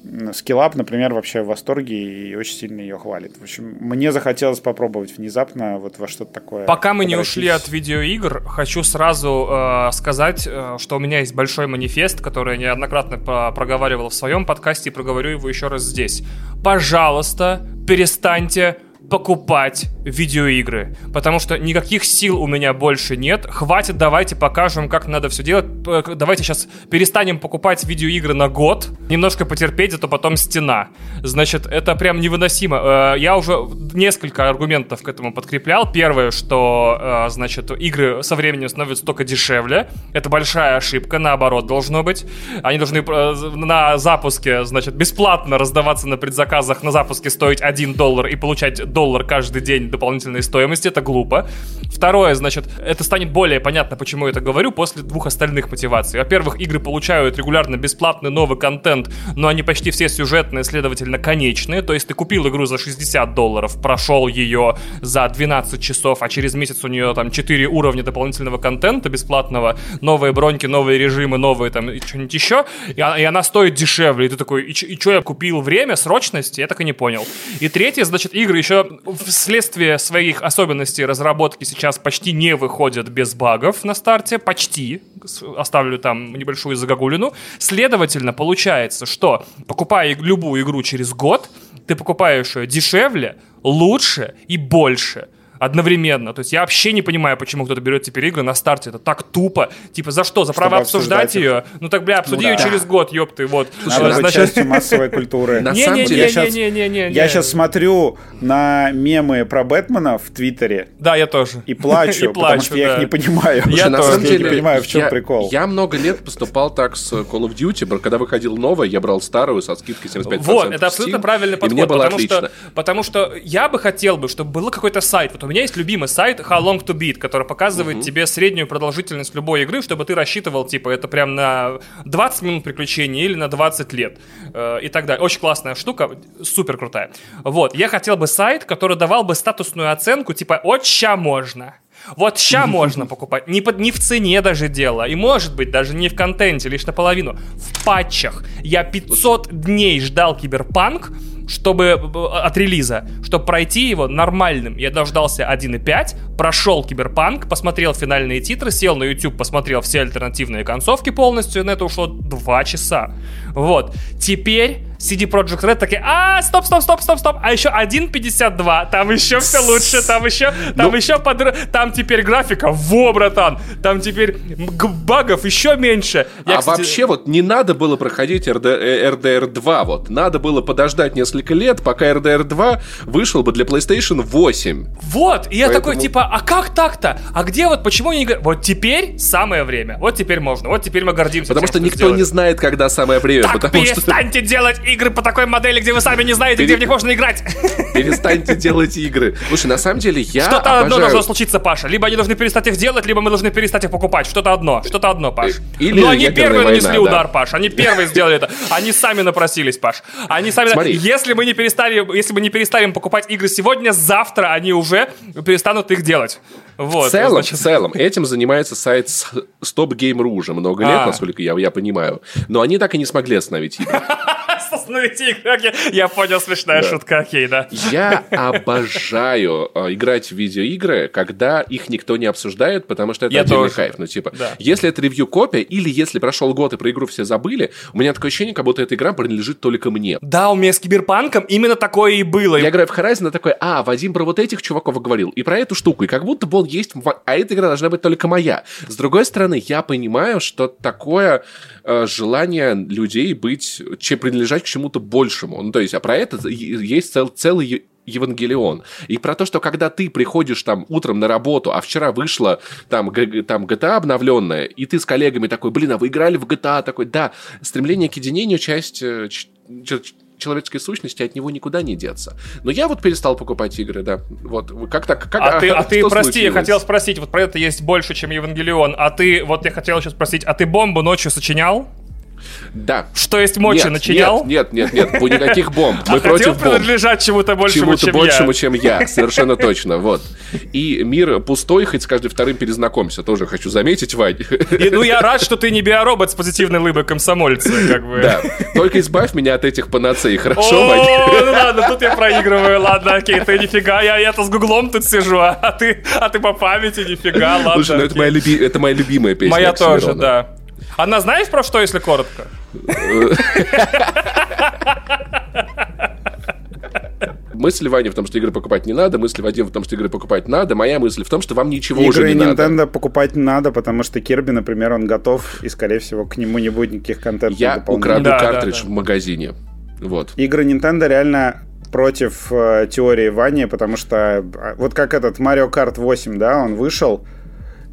Skillup, например, вообще в восторге и очень сильно ее хвалит. В общем, мне захотелось попробовать внезапно вот во что-то такое. Пока мы не ушли от видеоигр, хочу сразу э, сказать, э, что у меня есть большой манифест, который я неоднократно проговаривал в своем подкасте и проговорю его еще раз здесь. Пожалуйста, перестаньте покупать видеоигры, потому что никаких сил у меня больше нет. Хватит, давайте покажем, как надо все делать. Давайте сейчас перестанем покупать видеоигры на год, немножко потерпеть, зато потом стена. Значит, это прям невыносимо. Э, я уже несколько аргументов к этому подкреплял. Первое, что, э, значит, игры со временем становятся только дешевле. Это большая ошибка, наоборот, должно быть. Они должны э, на запуске, значит, бесплатно раздаваться на предзаказах, на запуске стоить 1 доллар и получать доллар доллар каждый день дополнительной стоимости, это глупо. Второе, значит, это станет более понятно, почему я это говорю, после двух остальных мотиваций. Во-первых, игры получают регулярно бесплатный новый контент, но они почти все сюжетные, следовательно, конечные. То есть ты купил игру за 60 долларов, прошел ее за 12 часов, а через месяц у нее там 4 уровня дополнительного контента бесплатного, новые броньки, новые режимы, новые там и что-нибудь еще, и, и она стоит дешевле. И ты такой, и, и что я купил время, срочности? Я так и не понял. И третье, значит, игры еще вследствие своих особенностей разработки сейчас почти не выходят без багов на старте, почти, оставлю там небольшую загогулину. Следовательно, получается, что покупая любую игру через год, ты покупаешь ее дешевле, лучше и больше – одновременно. То есть я вообще не понимаю, почему кто-то берет теперь игры на старте. Это так тупо. Типа, за что? За право обсуждать, обсуждать ее? Ну так, бля, обсуди ну, да. ее через год, ёпты, вот. Слушай, Надо значит... частью массовой культуры. Деле, я сейчас смотрю на мемы про Бэтмена в Твиттере. Да, я тоже. И плачу, потому что я их не понимаю. Я на самом деле не понимаю, в чем прикол. Я много лет поступал так с Call of Duty. Когда выходил новое, я брал старую со скидкой 75%. Вот, это абсолютно правильный подход. Потому что, потому что я бы хотел бы, чтобы был какой-то сайт. Вот меня есть любимый сайт How Long to Beat, который показывает uh-huh. тебе среднюю продолжительность любой игры, чтобы ты рассчитывал, типа, это прям на 20 минут приключений или на 20 лет э, и так далее. Очень классная штука, супер крутая. Вот, я хотел бы сайт, который давал бы статусную оценку, типа, от ща можно. Вот ща можно покупать. Не, под, не в цене даже дело. И может быть даже не в контенте, лишь наполовину. В патчах. Я 500 дней ждал Киберпанк, чтобы э, от релиза, чтобы пройти его нормальным. Я дождался 1.5, прошел Киберпанк, посмотрел финальные титры, сел на YouTube, посмотрел все альтернативные концовки полностью, и на это ушло 2 часа. Вот. Теперь CD Projekt Red такие, а, стоп, стоп, стоп, стоп, стоп, а еще 1.52, там еще все лучше, там еще, там ну... еще под... там теперь графика, во, братан, там теперь багов еще меньше. Я, а кстати... вообще вот не надо было проходить RD... RDR 2, вот, надо было подождать несколько лет, пока RDR 2 вышел бы для PlayStation 8. Вот, и я Поэтому... такой, типа, а как так-то? А где вот, почему не... Вот теперь самое время, вот теперь можно, вот теперь мы гордимся Потому тем, что, что никто сделали. не знает, когда самое время. Так потому перестаньте что... делать игры по такой модели, где вы сами не знаете, Пере... где в них можно играть. Перестаньте делать игры. Слушай, на самом деле я Что-то обожаю... одно должно случиться, Паша. Либо они должны перестать их делать, либо мы должны перестать их покупать. Что-то одно. Что-то одно, Паш. Или Но они первые война, нанесли да. удар, Паш. Они первые сделали это. Они сами напросились, Паш. Они сами... Смотри. Если мы не перестали, если мы не перестанем покупать игры сегодня, завтра они уже перестанут их делать. Вот, в целом, значит... в целом, этим занимается сайт Stop Game.ru уже много лет, а. насколько я, я понимаю. Но они так и не смогли остановить игры. Остановите игру. Я понял, смешная шутка, окей, да. Я обожаю э, играть в видеоигры, когда их никто не обсуждает, потому что это Я отдельный тоже. кайф. Ну, типа, если это ревью-копия, или если прошел год и про игру все забыли, у меня такое ощущение, как будто эта игра принадлежит только мне. Да, у меня с Киберпанком именно такое и было. Я играю в Horizon, такой, а, Вадим про вот этих чуваков говорил, и про эту штуку, и как будто бы он есть, а эта игра должна быть только моя. С другой стороны, я понимаю, что такое э, желание людей быть, че, принадлежать к чему-то большему. Ну, то есть, а про это есть цел- целый Евангелион. И про то, что когда ты приходишь там утром на работу, а вчера вышла там, там GTA обновленная, и ты с коллегами такой, блин, а вы играли в GTA? Такой, да, стремление к единению часть э, человеческой сущности, от него никуда не деться. Но я вот перестал покупать игры, да. Вот, как так? Как, А ты, а ты прости, я случилось? хотел спросить, вот про это есть больше, чем Евангелион. А ты, вот я хотел еще спросить, а ты бомбу ночью сочинял? Да. Что есть мочи, нет, начинял? Нет, нет, нет, нет, никаких бомб. Мы а хотел против бомб. принадлежать чему-то большему, Чему-то чем большему, я? чем я, совершенно точно, вот. И мир пустой, хоть с каждым вторым перезнакомься, тоже хочу заметить, Вань. И, ну, я рад, что ты не биоробот с позитивной лыбой комсомольца, как бы. Да, только избавь меня от этих панацей, хорошо, О, Вань? ну ладно, тут я проигрываю, ладно, окей, ты нифига, я я-то с гуглом тут сижу, а ты, а ты по памяти нифига, ладно. Слушай, ну это моя, люби- это моя любимая песня. Моя тоже, да. Она знаешь про что, если коротко? Мысль Вани в том, что игры покупать не надо, мысль Вадима в том, что игры покупать надо, моя мысль в том, что вам ничего уже Игры не надо. Nintendo покупать надо, потому что Кирби, например, он готов, и, скорее всего, к нему не будет никаких контентных Я украду Да, да, картридж да. в магазине. Вот. Игры Nintendo реально против э, теории Вани, потому что э, вот как этот Mario Kart 8, да, он вышел,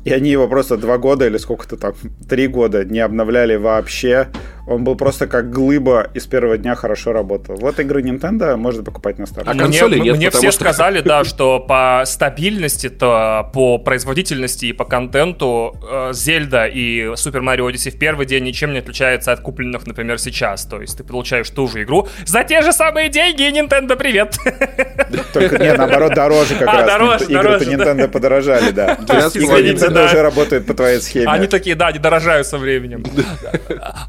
и они его просто два года или сколько-то там, три года не обновляли вообще. Он был просто как глыба и с первого дня хорошо работал. Вот игры Nintendo можно покупать на старте. А Мне, консоли нет, мне все что- сказали, да, что по стабильности, то по производительности и по контенту э, Зельда и Супер Марио Odyssey в первый день ничем не отличается от купленных, например, сейчас. То есть ты получаешь ту же игру за те же самые деньги, и Nintendo, привет! Только нет, наоборот, дороже как А, раз. дороже, Игры-то дороже, да. Nintendo подорожали, да. 12 Игры извините, Nintendo да. уже работают по твоей схеме. Они такие, да, они дорожают со временем.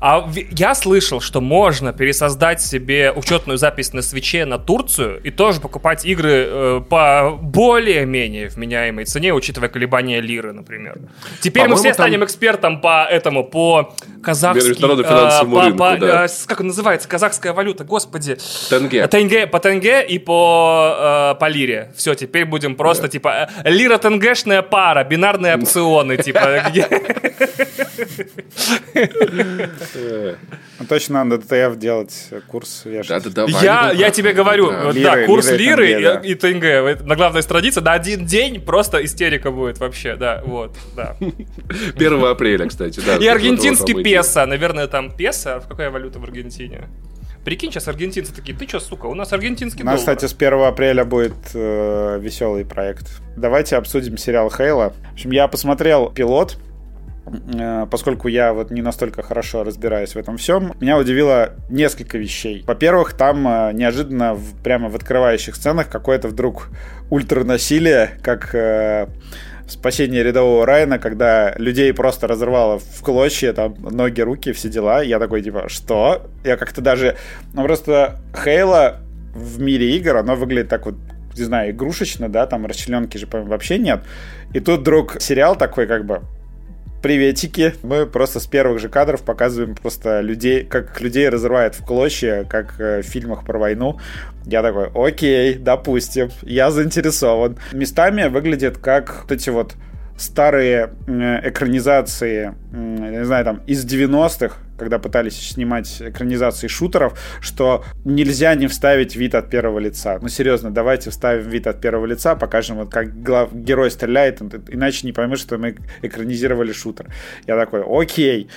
А я слышал, что можно пересоздать себе учетную запись на свече на Турцию и тоже покупать игры э, по более-менее вменяемой цене, учитывая колебания лиры, например. Теперь мы По-моему, все там- станем экспертом по этому, по. Международному э, по- рынку, по- да. э, Как он называется? Казахская валюта, господи. Тенге. Тенге, по тенге и по, э, по лире. Все, теперь будем просто, типа, э, лира-тенгешная пара, бинарные опционы, типа, где... Ну, Точно надо ДТФ делать, курс вешать. Да, Я, Ваня, я тебе говорю, Да. Лиры, да, курс лиры и лиры да. и, и тенге вот, на главной странице на один день просто истерика будет вообще, да, вот, да. 1 апреля, кстати, да. И аргентинский песо, наверное, там песо, в какая валюта в Аргентине? Прикинь, сейчас аргентинцы такие, ты чё, сука, у нас аргентинский У нас, доллар. кстати, с 1 апреля будет э, веселый проект. Давайте обсудим сериал Хейла. В общем, я посмотрел пилот, поскольку я вот не настолько хорошо разбираюсь в этом всем, меня удивило несколько вещей. Во-первых, там э, неожиданно прямо в открывающих сценах какое-то вдруг ультранасилие, как э, в спасении рядового Райана, когда людей просто разорвало в клочья, там, ноги, руки, все дела. Я такой, типа, что? Я как-то даже... Ну, просто Хейла в мире игр, оно выглядит так вот не знаю, игрушечно, да, там расчленки же, по-моему, вообще нет. И тут вдруг сериал такой, как бы, приветики. Мы просто с первых же кадров показываем просто людей, как людей разрывает в клочья, как э, в фильмах про войну. Я такой, окей, допустим, я заинтересован. Местами выглядит как вот эти вот старые экранизации, не знаю, там, из 90-х, когда пытались снимать экранизации шутеров, что нельзя не вставить вид от первого лица. Ну, серьезно, давайте вставим вид от первого лица, покажем, вот как глав... герой стреляет, иначе не поймешь, что мы экранизировали шутер. Я такой, окей.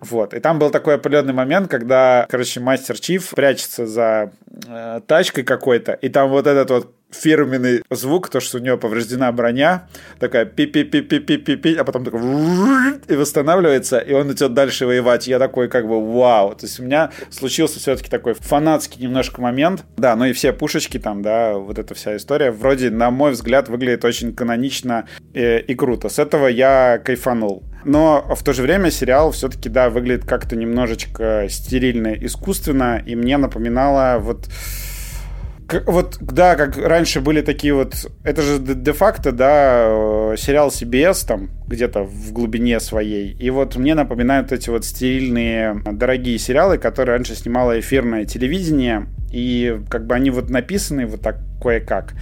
Вот. И там был такой определенный момент, когда, короче, мастер Чиф прячется за э, тачкой какой-то, и там вот этот вот фирменный звук, то, что у него повреждена броня, такая пи пи пи пи пи пи пи а потом такой и восстанавливается, и он идет дальше воевать. Я такой как бы вау. То есть у меня случился все-таки такой фанатский немножко момент. Да, ну и все пушечки там, да, вот эта вся история, вроде, на мой взгляд, выглядит очень канонично и, э, и круто. С этого я кайфанул. Но в то же время сериал все-таки, да, выглядит как-то немножечко стерильно, искусственно, и мне напоминало вот вот, да, как раньше были такие вот... Это же де-факто, да, э, сериал CBS там где-то в глубине своей. И вот мне напоминают эти вот стерильные, дорогие сериалы, которые раньше снимало эфирное телевидение. И как бы они вот написаны вот так кое-как.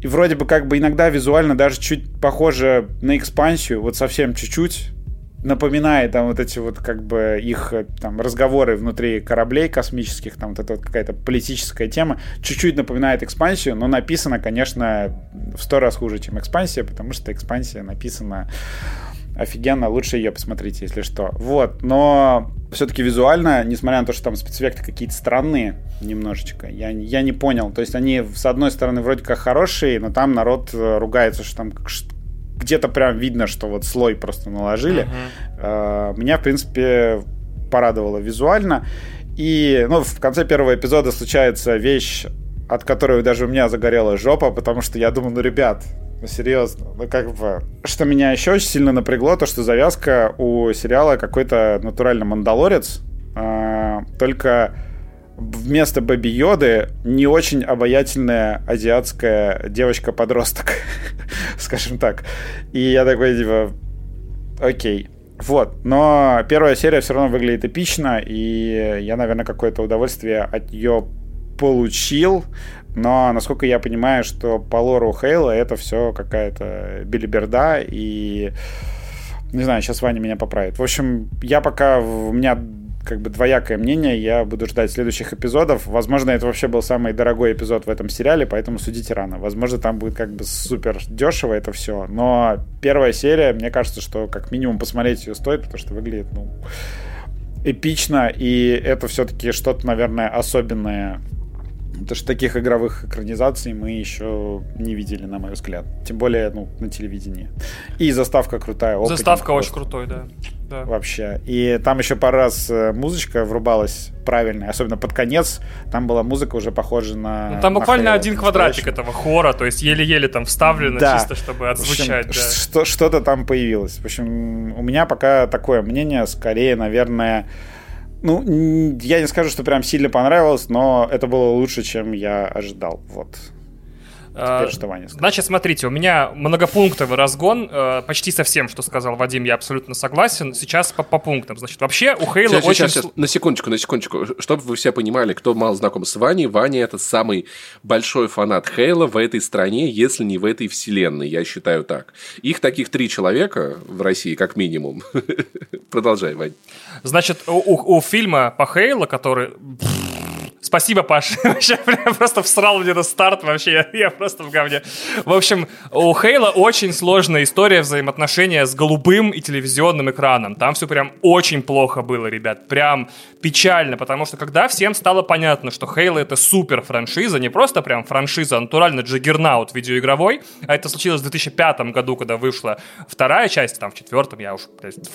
И вроде бы как бы иногда визуально даже чуть похоже на экспансию, вот совсем чуть-чуть, напоминает там вот эти вот как бы их э, там разговоры внутри кораблей космических, там вот эта вот какая-то политическая тема, чуть-чуть напоминает экспансию, но написано, конечно, в сто раз хуже, чем экспансия, потому что экспансия написана офигенно, лучше ее посмотрите, если что. Вот, но все-таки визуально, несмотря на то, что там спецэффекты какие-то странные немножечко, я, я не понял. То есть они, с одной стороны, вроде как хорошие, но там народ э, ругается, что там где-то прям видно, что вот слой просто наложили. Uh-huh. Меня, в принципе, порадовало визуально. И, ну, в конце первого эпизода случается вещь, от которой даже у меня загорела жопа, потому что я думаю, ну, ребят, ну, серьезно, ну, как бы... Что меня еще очень сильно напрягло, то, что завязка у сериала какой-то натурально мандалорец, а, только вместо Бэби Йоды не очень обаятельная азиатская девочка-подросток, скажем так. И я такой, типа, окей. Вот, но первая серия все равно выглядит эпично, и я, наверное, какое-то удовольствие от нее получил, но, насколько я понимаю, что по лору Хейла это все какая-то билиберда, и не знаю, сейчас Ваня меня поправит. В общем, я пока... У меня как бы двоякое мнение. Я буду ждать следующих эпизодов. Возможно, это вообще был самый дорогой эпизод в этом сериале, поэтому судите рано. Возможно, там будет как бы супер дешево это все. Но первая серия, мне кажется, что как минимум посмотреть ее стоит, потому что выглядит, ну, эпично, и это все-таки что-то, наверное, особенное Потому что таких игровых экранизаций мы еще не видели, на мой взгляд. Тем более, ну, на телевидении. И заставка крутая. Заставка очень крутой, да. Да. Вообще. И там еще пару раз э, музычка врубалась правильная, особенно под конец. Там была музыка уже похожа на... Ну, там буквально на один квадратик этого хора, то есть еле-еле там вставлено да. чисто, чтобы отзвучать. общем, да. что- что-то там появилось. В общем, у меня пока такое мнение, скорее, наверное, ну, я не скажу, что прям сильно понравилось, но это было лучше, чем я ожидал. Вот. Теперь что Ваня Значит, смотрите, у меня многопунктовый разгон. Э, почти со всем, что сказал Вадим, я абсолютно согласен. Сейчас по, по пунктам. Значит, вообще у Хейла сейчас, очень... Сейчас, сейчас, на секундочку, на секундочку. Чтобы вы все понимали, кто мало знаком с Ваней, Ваня это самый большой фанат Хейла в этой стране, если не в этой вселенной, я считаю так. Их таких три человека в России, как минимум. Продолжай, Вань. Значит, у, у, у фильма по Хейла, который... Спасибо, Паш. Вообще, просто всрал мне на старт вообще. Я, просто в говне. В общем, у Хейла очень сложная история взаимоотношения с голубым и телевизионным экраном. Там все прям очень плохо было, ребят. Прям печально, потому что когда всем стало понятно, что Хейла это супер франшиза, не просто прям франшиза, а натурально джиггернаут видеоигровой, а это случилось в 2005 году, когда вышла вторая часть, там в четвертом, я уж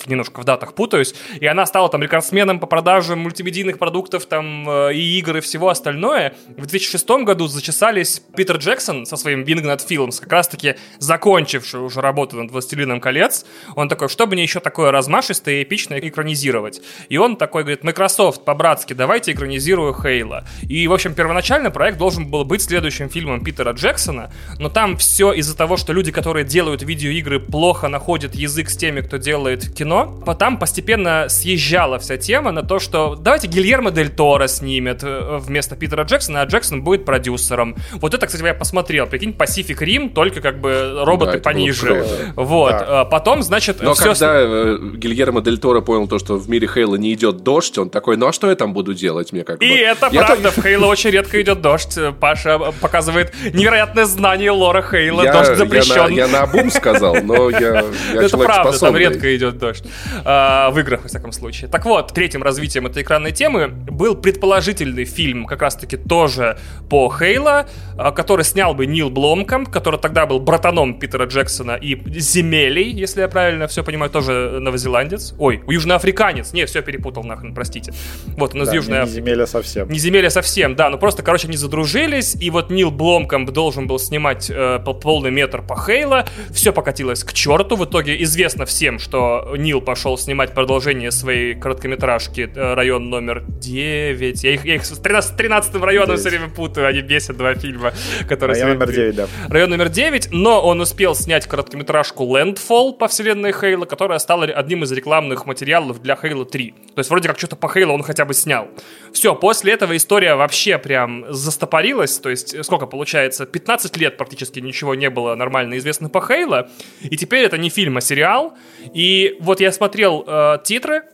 немножко в датах путаюсь, и она стала там рекордсменом по продаже мультимедийных продуктов там э, и игр и всего остальное. В 2006 году зачесались Питер Джексон со своим Winged Films, как раз-таки закончивший уже работу над «Властелином колец». Он такой, что бы мне еще такое размашистое и эпичное экранизировать? И он такой говорит, Microsoft, по-братски, давайте экранизирую Хейла. И, в общем, первоначально проект должен был быть следующим фильмом Питера Джексона, но там все из-за того, что люди, которые делают видеоигры, плохо находят язык с теми, кто делает кино, потом постепенно съезжала вся тема на то, что давайте Гильермо Дель Торо снимет, вместо Питера Джексона, а Джексон будет продюсером. Вот это, кстати, я посмотрел. Прикинь, Pacific Rim, только как бы роботы да, пониже. Вот. Да. А потом, значит, Но все... когда э, Гильермо Дель Торо понял то, что в мире Хейла не идет дождь, он такой, ну а что я там буду делать? Мне как И бы... это я правда, то... в Хейла очень редко идет дождь. Паша показывает невероятное знание лора Хейла. Я, дождь запрещен. Я на, я на обум сказал, но я, я Это правда, там редко идет дождь. А, в играх, во всяком случае. Так вот, третьим развитием этой экранной темы был предположительный фильм как раз-таки тоже по Хейла, э, который снял бы Нил Бломком, который тогда был братаном Питера Джексона и Земелей, если я правильно все понимаю, тоже новозеландец. Ой, южноафриканец. Не, все перепутал нахрен, простите. Вот, он из Да, Южной не земля совсем. Не земелья совсем, да, ну просто, короче, они задружились, и вот Нил Бломком должен был снимать э, пол- полный метр по Хейла, все покатилось к черту, в итоге известно всем, что Нил пошел снимать продолжение своей короткометражки э, «Район номер 9», я их, я их 13, 13 районом Девять. все время путаю, они бесят два фильма, которые... Район номер 9, да. Район номер 9, но он успел снять короткометражку Landfall по вселенной Хейла, которая стала одним из рекламных материалов для Хейла 3. То есть вроде как что-то по Хейлу он хотя бы снял. Все, после этого история вообще прям застопорилась, то есть сколько получается, 15 лет практически ничего не было нормально известно по Хейла, и теперь это не фильм, а сериал. И вот я смотрел э, титры,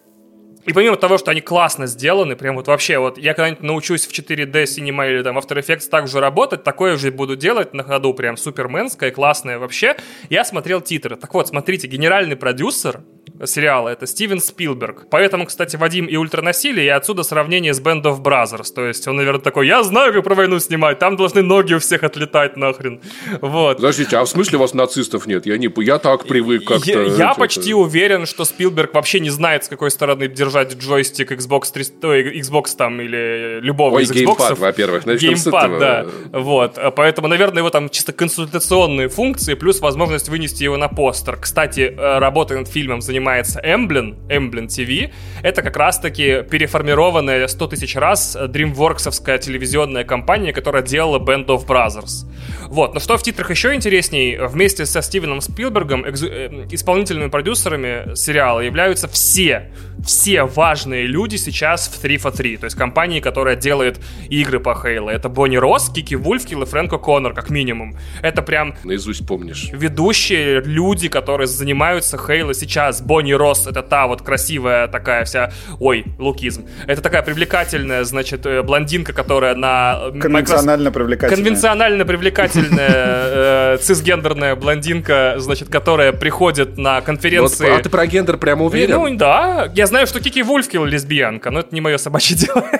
и помимо того, что они классно сделаны, прям вот вообще, вот я когда-нибудь научусь в 4D Cinema или там After Effects так же работать, такое же буду делать на ходу, прям суперменское, классное вообще. Я смотрел титры. Так вот, смотрите, генеральный продюсер сериала это Стивен Спилберг. Поэтому, кстати, Вадим и ультранасилие, и отсюда сравнение с Band of Brothers. То есть он, наверное, такой, я знаю, как про войну снимать, там должны ноги у всех отлетать нахрен. Вот. Подождите, а в смысле у вас нацистов нет? Я, не, я так привык как-то... Я, я почти уверен, что Спилберг вообще не знает, с какой стороны держать джойстик Xbox 300, ой, Xbox там или любого Ой, из геймпад, Xbox. во-первых. Начнем с Геймпад, да. Вот. А Поэтому, наверное, его там чисто консультационные функции, плюс возможность вынести его на постер. Кстати, э, работой над фильмом занимается Emblem, Emblem TV. Это как раз-таки переформированная 100 тысяч раз DreamWorksовская телевизионная компания, которая делала Band of Brothers. Вот. Но что в титрах еще интересней, вместе со Стивеном Спилбергом экзу- э, исполнительными продюсерами сериала являются все, все важные люди сейчас в 3 for 3, то есть компании, которая делает игры по Хейло. Это Бонни Росс, Кики Вульфкил и Фрэнко Коннор, как минимум. Это прям Наизусть помнишь. ведущие люди, которые занимаются Хейло сейчас. Бонни Росс — это та вот красивая такая вся... Ой, лукизм. Это такая привлекательная, значит, э, блондинка, которая на... э, Microsoft- Конвенционально привлекательная. Конвенционально привлекательная э, цисгендерная блондинка, значит, которая приходит на Ну, конференции... а ты про гендер прямо уверен? Ну, да. Я знаю, что Кики Вульфкил лесбиянка, но это не мое собачье дело.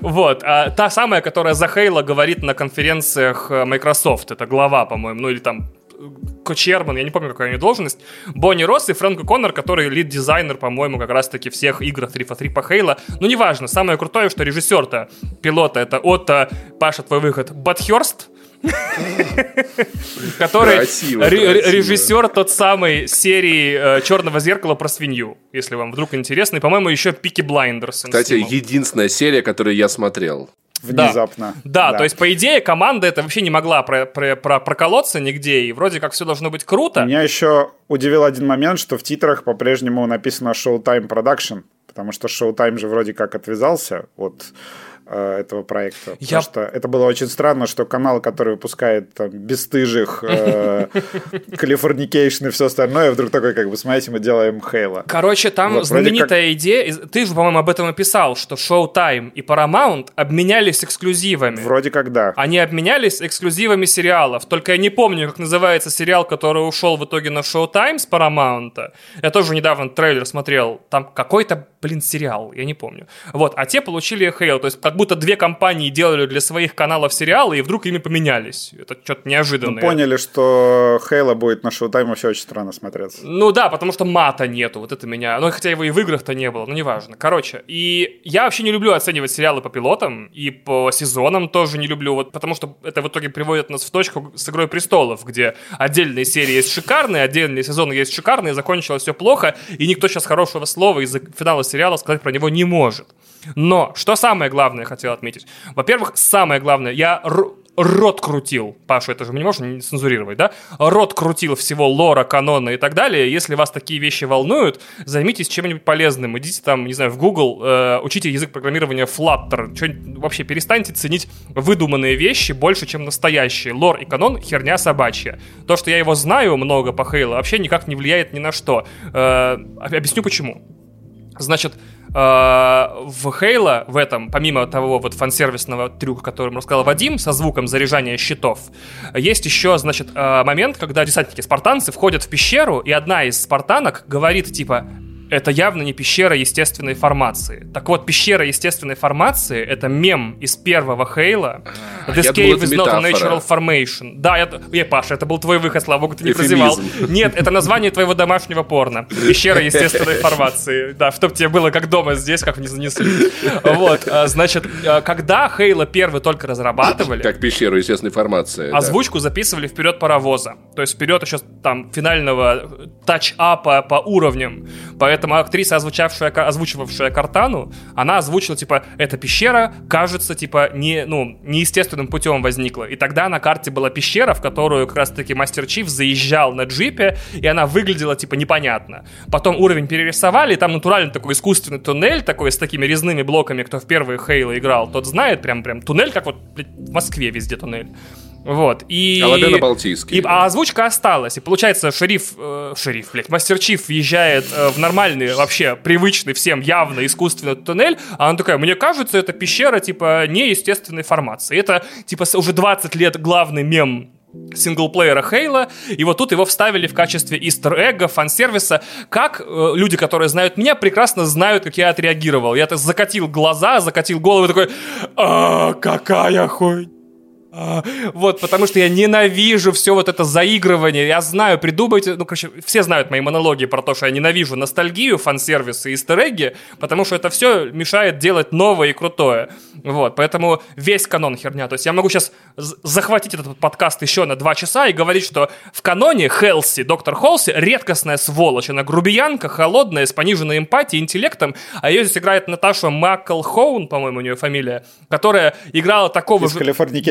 Вот. А та самая, которая за Хейла говорит на конференциях э, Microsoft. Это глава, по-моему, ну или там Кочерман, я не помню, какая у нее должность, Бонни Росс и Фрэнк О'Коннор, который лид-дизайнер, по-моему, как раз-таки всех игр 343 по Halo. Ну, неважно, самое крутое, что режиссер-то, пилота, это Отто, Паша, твой выход, Батхерст, который режиссер тот самый серии э, Черного зеркала про свинью, если вам вдруг интересно. И, по-моему, еще Peaky Blinders. Кстати, единственная серия, которую я смотрел. Внезапно. Да, то есть, по идее, команда это вообще не могла про- про- про- проколоться нигде, и вроде как все должно быть круто. Меня еще удивил один момент, что в титрах по-прежнему написано Showtime Production, потому что Showtime же вроде как отвязался от этого проекта. Я- Потому что это было очень странно, что канал, который выпускает там, бесстыжих, э, Californication и все остальное, вдруг такой, как бы, смотрите, мы делаем Хейла. Короче, там Вот, знаменитая идея, ты же, по-моему, об этом написал, что Showtime и Paramount обменялись эксклюзивами. Вроде как да. Они обменялись эксклюзивами сериалов. Только я не помню, как называется сериал, который ушел в итоге на Showtime с Paramount. Я тоже недавно трейлер смотрел. Там какой-то, блин, сериал, я не помню. Вот, а те получили Halo. То есть как будто две компании делали для своих каналов сериалы, и вдруг ими поменялись. Это что-то неожиданное. поняли, что Хейла будет на Showtime вообще очень странно смотреться. Ну да, потому что мата нету, вот это меня. Ну, хотя его и в играх-то не было, ну неважно. Короче, и я вообще не люблю оценивать сериалы по пилотам, и по сезонам тоже не люблю, вот потому что это в итоге приводит нас в точку с «Игрой престолов», где отдельные серии есть шикарные, отдельные сезоны есть шикарные, закончилось все плохо, и никто сейчас хорошего слова из-за финала сериала сказать про него не может. Но, что самое главное хотел отметить? Во-первых, самое главное, я рот крутил, Паша, это же мы не можем цензурировать, да? Рот крутил всего лора, канона и так далее. Если вас такие вещи волнуют, займитесь чем-нибудь полезным. Идите там, не знаю, в Google, э, учите язык программирования Flutter. Чё- вообще перестаньте ценить выдуманные вещи больше, чем настоящие. Лор и канон — херня собачья. То, что я его знаю много по Хейлу, вообще никак не влияет ни на что. Э, объясню почему. Значит, э, в Хейла в этом, помимо того вот фансервисного трюка, который рассказал Вадим, со звуком заряжания щитов, есть еще, значит, э, момент, когда десантники-спартанцы входят в пещеру, и одна из спартанок говорит, типа, это явно не пещера естественной формации. Так вот, пещера естественной формации — это мем из первого Хейла. А, This я cave думал, is not a метафора. natural formation. Да, я... Эй, Паша, это был твой выход, слава богу, ты не Эвфемизм. прозевал. Нет, это название твоего домашнего порно. Пещера естественной формации. Да, чтоб тебе было как дома здесь, как не занесли. Вот, а, значит, а, когда Хейла первый только разрабатывали, Как пещеру естественной формации. да. Озвучку записывали вперед паровоза. То есть вперед еще там финального тач-апа по уровням. Поэтому актриса, озвучавшая, озвучивавшая Картану, она озвучила, типа, эта пещера, кажется, типа, не, ну, неестественным путем возникла. И тогда на карте была пещера, в которую как раз-таки Мастер Чиф заезжал на джипе, и она выглядела, типа, непонятно. Потом уровень перерисовали, и там натурально такой искусственный туннель, такой с такими резными блоками, кто в первые Хейла играл, тот знает, прям, прям туннель, как вот в Москве везде туннель. Вот, и... Алабена Балтийский. И, а озвучка осталась. И получается, шериф, э, шериф, блядь, мастер Чиф въезжает э, в нормальный, вообще привычный всем явно искусственный туннель, а она такая, мне кажется, это пещера, типа, неестественной формации. Это, типа, уже 20 лет главный мем синглплеера Хейла, и вот тут его вставили в качестве истер-эгга, фан-сервиса. Как э, люди, которые знают меня, прекрасно знают, как я отреагировал. Я так закатил глаза, закатил голову такой, а, какая хуйня. А, Вот, потому что я ненавижу все вот это заигрывание. Я знаю, придумайте, ну, короче, все знают мои монологи про то, что я ненавижу ностальгию, фан-сервисы и истерегги, потому что это все мешает делать новое и крутое. Вот, поэтому весь канон херня. То есть я могу сейчас захватить этот подкаст еще на два часа и говорить, что в каноне Хелси, доктор Холси, редкостная сволочь. Она грубиянка, холодная, с пониженной эмпатией, интеллектом, а ее здесь играет Наташа Маккелхоун, по-моему, у нее фамилия, которая играла такого Из же...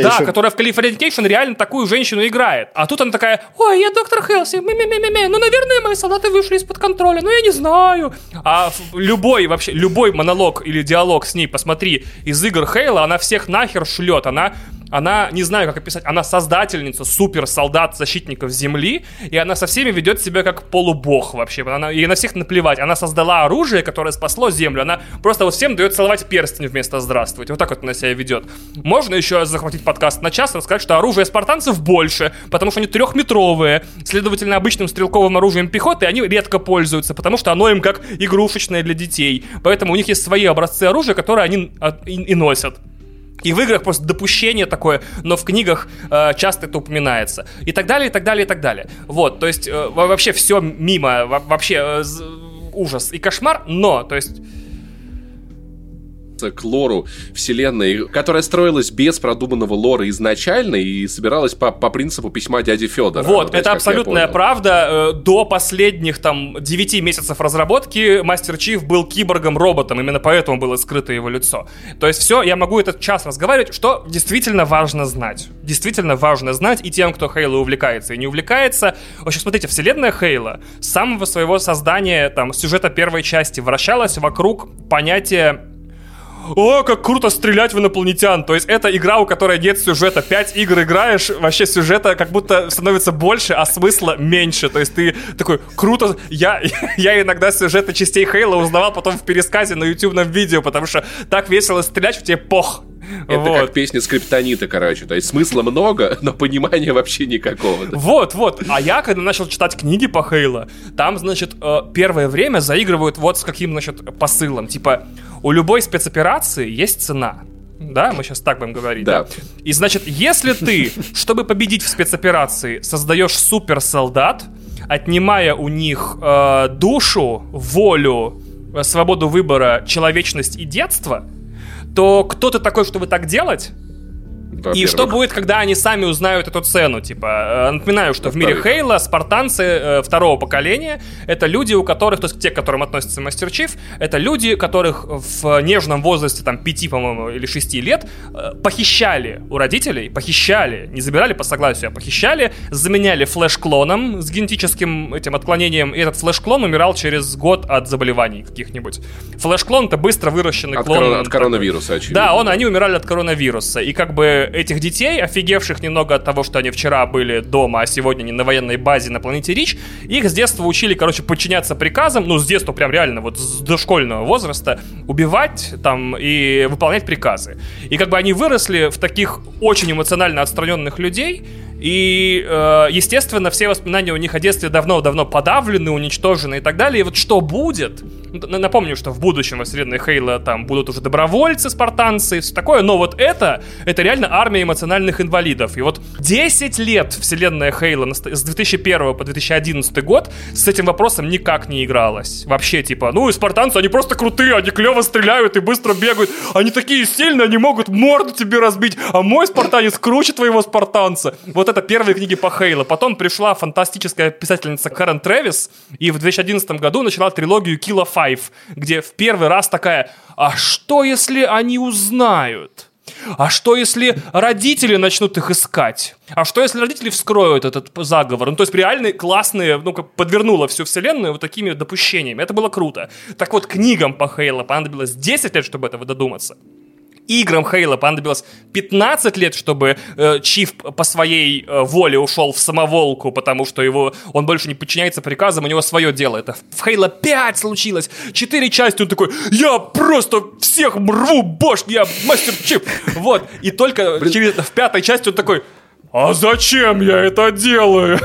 Да, которая в Californication реально такую женщину играет. А тут она такая, ой, я доктор Хелси, ми-ми-ми-ми, ну, наверное, мои солдаты вышли из-под контроля, ну, я не знаю. А любой, вообще, любой монолог или диалог с ней, посмотри, из игр Хейла, она всех нахер шлет, она она, не знаю, как описать, она создательница супер-солдат защитников Земли, и она со всеми ведет себя как полубог вообще. Она, ей на всех наплевать. Она создала оружие, которое спасло Землю. Она просто вот всем дает целовать перстень вместо «здравствуйте». Вот так вот она себя ведет. Можно еще захватить подкаст на час и рассказать, что оружие спартанцев больше, потому что они трехметровые. Следовательно, обычным стрелковым оружием пехоты они редко пользуются, потому что оно им как игрушечное для детей. Поэтому у них есть свои образцы оружия, которые они а, и, и носят. И в играх просто допущение такое, но в книгах э, часто это упоминается. И так далее, и так далее, и так далее. Вот, то есть э, во- вообще все мимо, во- вообще э, ужас и кошмар, но, то есть к лору вселенной, которая строилась без продуманного лора изначально и собиралась по, по принципу письма дяди Федора. Вот, это абсолютная правда. Э, До последних там 9 месяцев разработки Мастер Чиф был киборгом-роботом, именно поэтому было скрыто его лицо. То есть все, я могу этот час разговаривать, что действительно важно знать. Действительно важно знать и тем, кто Хейла увлекается и не увлекается. В общем, смотрите, вселенная Хейла с самого своего создания, там, сюжета первой части вращалась вокруг понятия о, как круто стрелять в инопланетян. То есть это игра, у которой нет сюжета. Пять игр играешь, вообще сюжета как будто становится больше, а смысла меньше. То есть ты такой, круто. Я, я иногда сюжеты частей Хейла узнавал потом в пересказе на ютубном видео, потому что так весело стрелять, что тебе пох. Это вот. как песня Скриптонита, короче. То есть смысла много, но понимания вообще никакого. да. Вот, вот. А я, когда начал читать книги по Хейла, там, значит, э, первое время заигрывают вот с каким, значит, посылом. Типа, у любой спецоперации есть цена. Да, мы сейчас так будем говорить. Да. И значит, если ты, чтобы победить в спецоперации, создаешь суперсолдат, отнимая у них э, душу, волю, э, свободу выбора, человечность и детство, то кто ты такой, чтобы так делать? И что будет, когда они сами узнают эту цену? Типа, э, напоминаю, что в мире Во-вторых. Хейла спартанцы э, второго поколения это люди, у которых, то есть те, к которым относится Мастер Чиф, это люди, которых в нежном возрасте, там, 5, по-моему, или 6 лет, э, похищали у родителей, похищали, не забирали по согласию, а похищали, заменяли флеш-клоном с генетическим этим отклонением, и этот флеш-клон умирал через год от заболеваний каких-нибудь. Флеш-клон это быстро выращенный От, клон. корона- от коронавируса, очевидно. Да, он, они умирали от коронавируса. И как бы этих детей, офигевших немного от того, что они вчера были дома, а сегодня не на военной базе на планете Рич, их с детства учили, короче, подчиняться приказам, ну, с детства прям реально, вот с дошкольного возраста, убивать там и выполнять приказы. И как бы они выросли в таких очень эмоционально отстраненных людей, И, э, естественно, все воспоминания у них о детстве давно-давно подавлены, уничтожены и так далее. И вот что будет? Напомню, что в будущем во вселенной Хейла там будут уже добровольцы, спартанцы и все такое, но вот это, это реально армия эмоциональных инвалидов. И вот 10 лет вселенная Хейла с 2001 по 2011 год с этим вопросом никак не игралась. Вообще, типа, ну и спартанцы, они просто крутые, они клево стреляют и быстро бегают, они такие сильные, они могут морду тебе разбить, а мой спартанец круче твоего спартанца. Вот это первые книги по Хейлу. Потом пришла фантастическая писательница Карен Трэвис и в 2011 году начала трилогию Killa Five, где в первый раз такая, а что если они узнают? А что, если родители начнут их искать? А что, если родители вскроют этот заговор? Ну, то есть, реально классные, ну, как подвернула всю вселенную вот такими допущениями. Это было круто. Так вот, книгам по Хейла понадобилось 10 лет, чтобы этого додуматься играм Хейла понадобилось 15 лет, чтобы э, Чиф по своей э, воле ушел в самоволку, потому что его, он больше не подчиняется приказам, у него свое дело. Это в Хейла 5 случилось. Четыре части он такой, я просто всех рву бошки, я мастер Чиф. Вот. И только через, в пятой части он такой, а зачем я это делаю?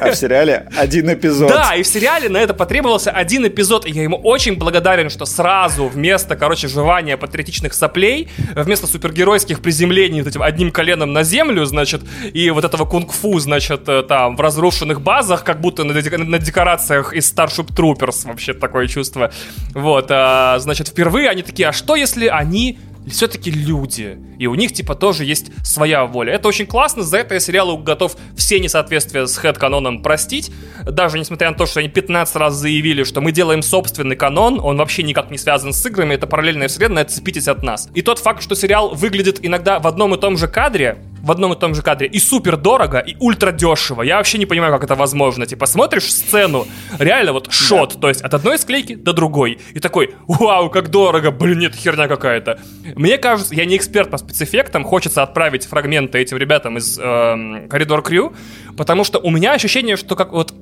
А в сериале один эпизод. Да, и в сериале на это потребовался один эпизод, и я ему очень благодарен, что сразу вместо, короче, жевания патриотичных соплей, вместо супергеройских приземлений вот этим одним коленом на землю, значит, и вот этого кунг-фу, значит, э, там, в разрушенных базах, как будто на, на декорациях из Starship Troopers, вообще такое чувство. Вот, а, значит, впервые они такие, а что если они все-таки люди. И у них, типа, тоже есть своя воля. Это очень классно. За это я сериалу готов все несоответствия с хед-каноном простить. Даже несмотря на то, что они 15 раз заявили, что мы делаем собственный канон, он вообще никак не связан с играми, это параллельная вселенная, отцепитесь от нас. И тот факт, что сериал выглядит иногда в одном и том же кадре, в одном и том же кадре и супер дорого, и ультра дешево. Я вообще не понимаю, как это возможно. Типа, смотришь сцену, реально вот шот, да. то есть от одной склейки до другой. И такой, вау, как дорого, блин, нет, херня какая-то. Мне кажется, я не эксперт по спецэффектам, хочется отправить фрагменты этим ребятам из э, Коридор Крю, потому что у меня ощущение, что как вот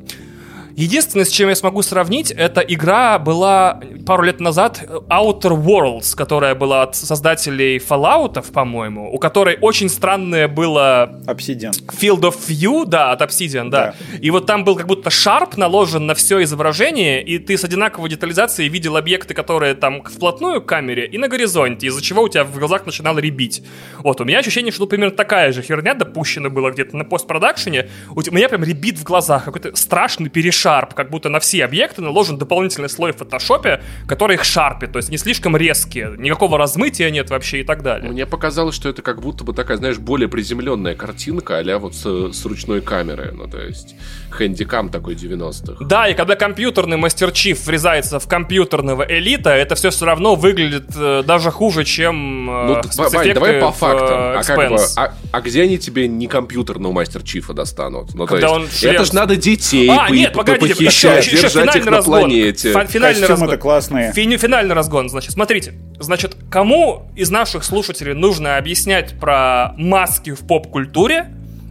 Единственное, с чем я смогу сравнить, эта игра была пару лет назад Outer Worlds, которая была от создателей Fallout, по-моему, у которой очень странное было... Obsidian. Field of View, да, от Obsidian, да. да. И вот там был как будто шарп наложен на все изображение, и ты с одинаковой детализацией видел объекты, которые там вплотную к камере и на горизонте, из-за чего у тебя в глазах начинало ребить. Вот, у меня ощущение, что примерно такая же херня допущена была где-то на постпродакшене. У меня прям ребит в глазах, какой-то страшный перешаг Sharp, как будто на все объекты наложен дополнительный слой в фотошопе, который их шарпит, то есть не слишком резкие, никакого размытия нет вообще и так далее. Мне показалось, что это как будто бы такая, знаешь, более приземленная картинка, а вот с, с ручной камеры, ну то есть хэндикам такой 90-х. Да, и когда компьютерный мастер-чиф врезается в компьютерного элита, это все все равно выглядит э, даже хуже, чем э, ну, Вань, давай по фактам. Э, а, как бы, а, а где они тебе не компьютерного мастер-чифа достанут? Ну, когда то есть, он это же надо детей а, по, нет, погодите, похищать, еще, еще, еще держать их на разгон. планете. Ф- финальный разгон. это классные. Фи- финальный разгон, значит, смотрите. Значит, кому из наших слушателей нужно объяснять про маски в поп-культуре,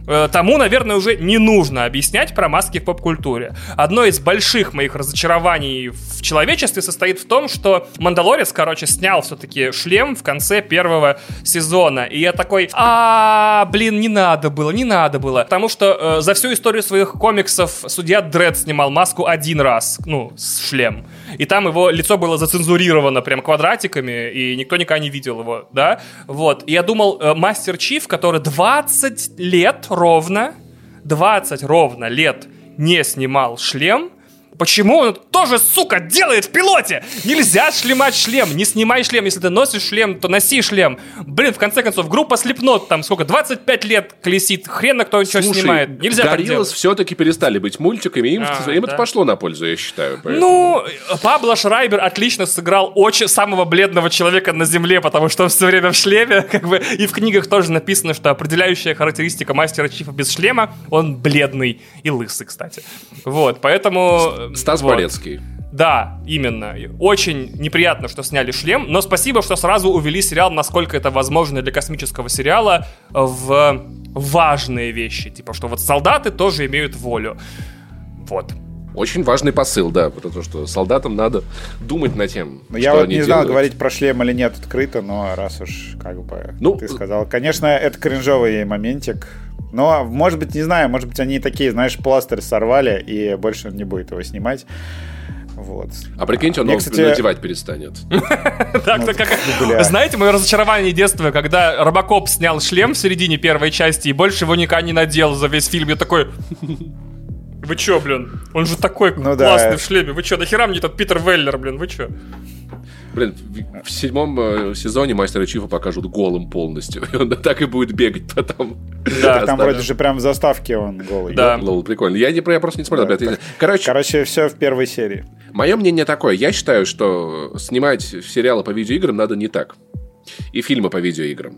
тому, наверное, уже не нужно объяснять про маски в поп-культуре. Одно из больших моих разочарований в человечестве состоит в том, что Мандалорец, короче, снял все-таки шлем в конце первого сезона. И я такой, а, блин, не надо было, не надо было. Потому что э, за всю историю своих комиксов судья Дред снимал маску один раз, ну, с шлем. И там его лицо было зацензурировано прям квадратиками, и никто никогда не видел его, да? Вот. И я думал, э, Мастер Чиф, который 20 лет ровно, 20 ровно лет не снимал шлем, Почему он тоже, сука, делает в пилоте? Нельзя шлемать шлем, не снимай шлем. Если ты носишь шлем, то носи шлем. Блин, в конце концов, группа Слепнот там сколько, 25 лет колесит, хрена кто что снимает. Нельзя Гориллас все-таки перестали быть мультиками, им, а, им да? это пошло на пользу, я считаю. Поэтому. Ну, Пабло Шрайбер отлично сыграл очень самого бледного человека на Земле, потому что он все время в шлеме, как бы, и в книгах тоже написано, что определяющая характеристика мастера Чифа без шлема, он бледный и лысый, кстати. Вот, поэтому Стас вот. Болецкий. Да, именно. Очень неприятно, что сняли шлем, но спасибо, что сразу увели сериал, насколько это возможно для космического сериала, в важные вещи. Типа, что вот солдаты тоже имеют волю. Вот. Очень важный посыл, да, потому что солдатам надо думать над тем, ну, Я вот не делают. знал, говорить про шлем или нет открыто, но раз уж как бы ну, ты сказал. Конечно, это кринжовый моментик, Но, может быть, не знаю, может быть, они такие, знаешь, пластырь сорвали, и больше он не будет его снимать. Вот. А прикиньте, он Мне, кстати- надевать перестанет. Как- бля. Знаете, мое разочарование детства, когда Робокоп снял шлем в середине первой части и больше его никогда не надел за весь фильм, я такой... Вы чё, блин? Он же такой Ну классный в шлеме. Вы чё, нахера мне этот Питер Веллер, блин? Вы чё? Блин, в, в седьмом э, сезоне Мастера Чифа покажут голым полностью. И он так и будет бегать потом. Да, Там вроде же прям в заставке он голый. Да. Лол, прикольно. Я, не, я просто не смотрел. Да, ребят. Короче, Короче, все в первой серии. Мое мнение такое. Я считаю, что снимать сериалы по видеоиграм надо не так. И фильмы по видеоиграм.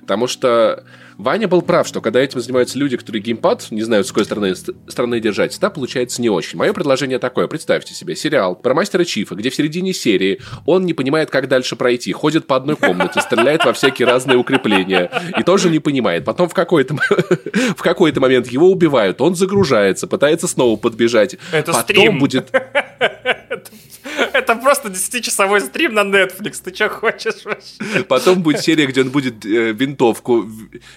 Потому что Ваня был прав, что когда этим занимаются люди, которые геймпад не знают, с какой стороны, ст- стороны держать, всегда получается не очень. Мое предложение такое. Представьте себе сериал про мастера Чифа, где в середине серии он не понимает, как дальше пройти. Ходит по одной комнате, стреляет во всякие разные укрепления. И тоже не понимает. Потом в какой-то, в какой-то момент его убивают, он загружается, пытается снова подбежать. Это Потом стрим. будет Это просто 10-часовой стрим на Netflix. Ты чё хочешь вообще? Потом будет серия, где он будет э, винтовку,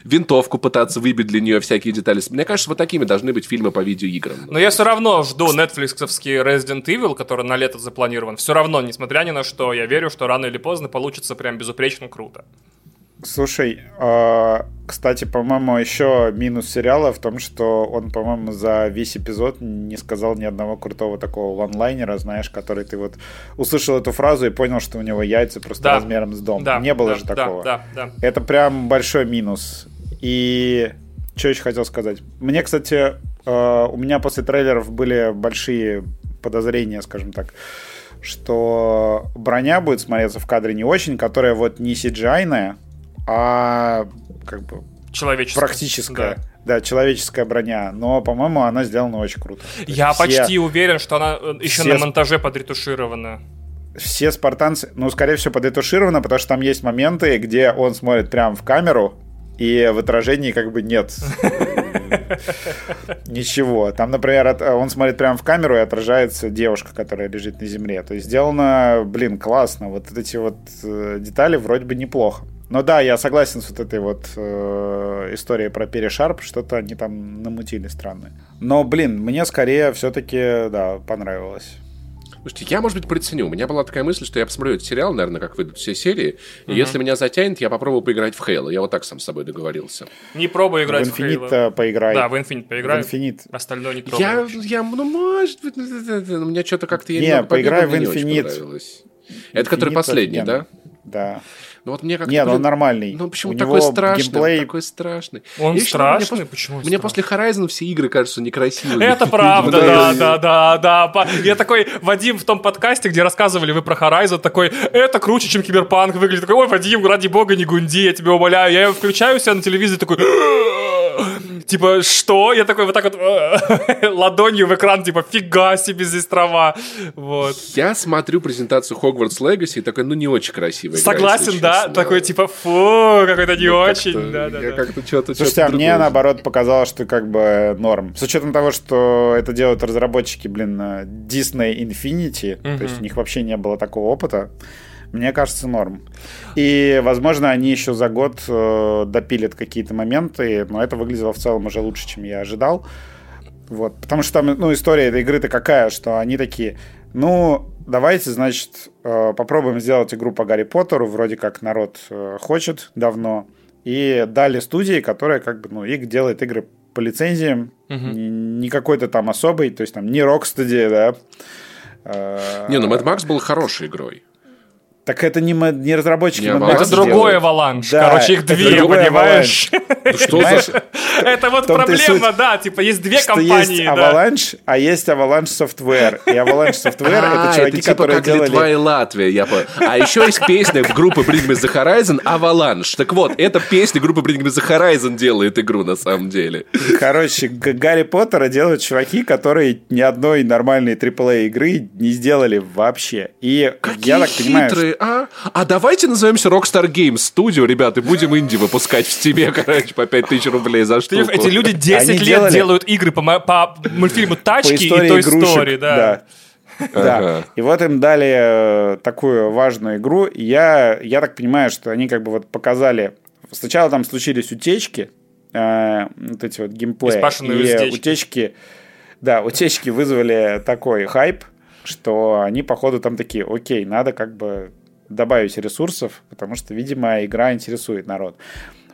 винтовку пытаться выбить для нее всякие детали. Мне кажется, вот такими должны быть фильмы по видеоиграм. Но я все равно жду нетфликсовский Resident Evil, который на лето запланирован. Все равно, несмотря ни на что, я верю, что рано или поздно получится прям безупречно круто. Слушай, э, кстати, по-моему, еще минус сериала в том, что он, по-моему, за весь эпизод не сказал ни одного крутого такого ванлайнера, знаешь, который ты вот услышал эту фразу и понял, что у него яйца просто Да. размером с дом. Да, не было да, же да, такого. Да, да. Это прям большой минус. И что еще хотел сказать? Мне, кстати, э, у меня после трейлеров были большие подозрения, скажем так, что броня будет смотреться в кадре не очень, которая вот не cgi а как бы Человеческое. практическая. Да. Да. человеческая броня. Но, по-моему, она сделана очень круто. Я все- почти уверен, что она э, еще все на монтаже подретуширована. все спартанцы, ну, скорее всего, подретушировано, потому что там есть моменты, где он смотрит прямо в камеру, и в отражении как бы нет ничего. Там, например, от- он смотрит прямо в камеру, и отражается девушка, которая лежит на земле. То есть сделано, блин, классно. Вот эти вот э, детали вроде бы неплохо. Но да, я согласен с вот этой вот э, историей про перешарп, что-то они там намутили странное. Но, блин, мне скорее все-таки, да, понравилось. Слушайте, я, может быть, приценю. У меня была такая мысль, что я посмотрю этот сериал, наверное, как выйдут все серии. И если меня затянет, я попробую поиграть в Хейла. Я вот так сам с собой договорился. Не пробуй играть в в Инфинит Halo. поиграй. Да, в Infinite поиграй. В Infinite. Остальное не трогай. Я, я, ну, может быть, у меня что-то как-то... я Не, поиграй в не Infinite. понравилось. Это который последний, да? Да. Ну вот мне как-то... Нет, он блин, нормальный. Ну почему У такой страшный? геймплей- Такой страшный. Он Я считаю, мне страшный? после- Почему он Мне страшный? после Horizon все игры кажутся некрасивыми. Это правда, Ну, да, да, да, да. Я такой, Вадим, в том подкасте, где рассказывали вы про Horizon, такой, это круче, чем Киберпанк выглядит. Такой, ой, Вадим, ради бога, не гунди, я тебя умоляю. Я включаю себя на телевизоре, такой, типа, что? Я такой вот так вот ладонью в экран, типа, фига себе здесь трава. Вот. Я смотрю презентацию Hogwarts Legacy и такой, ну не очень красивая игра, Согласен, если да? честно. Такой, типа, фу, какой-то не Ну, очень. как-то- Да, да, Я да. как-то что-то... Слушайте, а мне наоборот показалось, что как бы норм. С учетом того, что это делают разработчики, блин, э, Disney Infinity, то есть у них вообще не было такого опыта, мне кажется, норм. И, возможно, они еще за год э, допилят какие-то моменты, но это выглядело в целом уже лучше, чем я ожидал. Вот, потому что там, ну, история этой игры-то какая, что они такие, ну, давайте, значит, э, попробуем сделать игру по Гарри Поттеру, вроде как народ э, хочет давно, и дали студии, которая как бы, ну, их делает игры по лицензиям, не, не какой-то там особый, то есть там не Rocksteady, да. Э, Не, ну Mad Max был хорошей игрой. Так это не, не разработчики Не Avalanche Это другой делают. аваланш. Да, Короче, их две, понимаешь? Ну что за... Это вот проблема, да. Типа, есть две компании, есть да. Avalanche, а есть Avalanche Software. И Avalanche Software А, это чуваки, типа которые как Литва делали... и Латвия, я понял. А еще есть песня группы Bring Me The Horizon Avalanche. Так вот, эта песня группы Bring Me The Horizon делает игру на самом деле. Короче, Гарри Поттера делают чуваки, которые ни одной нормальной AAA игры не сделали вообще. И Какие я так понимаю, хитрые, а? А давайте назовемся Rockstar Games Studio, ребята, и будем инди выпускать в Steam, короче, по 5000 рублей за штуку. Ты- Эти люди 10 Они лет делали- делают игры по, по мультфильму по «Тачки» и истории «Той. Story», да. Да. Да. И вот им дали э, такую важную игру. И я, я так понимаю, что они как бы вот показали... Сначала там случились утечки, э, вот эти вот геймплеи. И уздечки. утечки, да, утечки вызвали такой хайп, что они, походу, там такие, окей, надо как бы добавить ресурсов, потому что, видимо, игра интересует народ.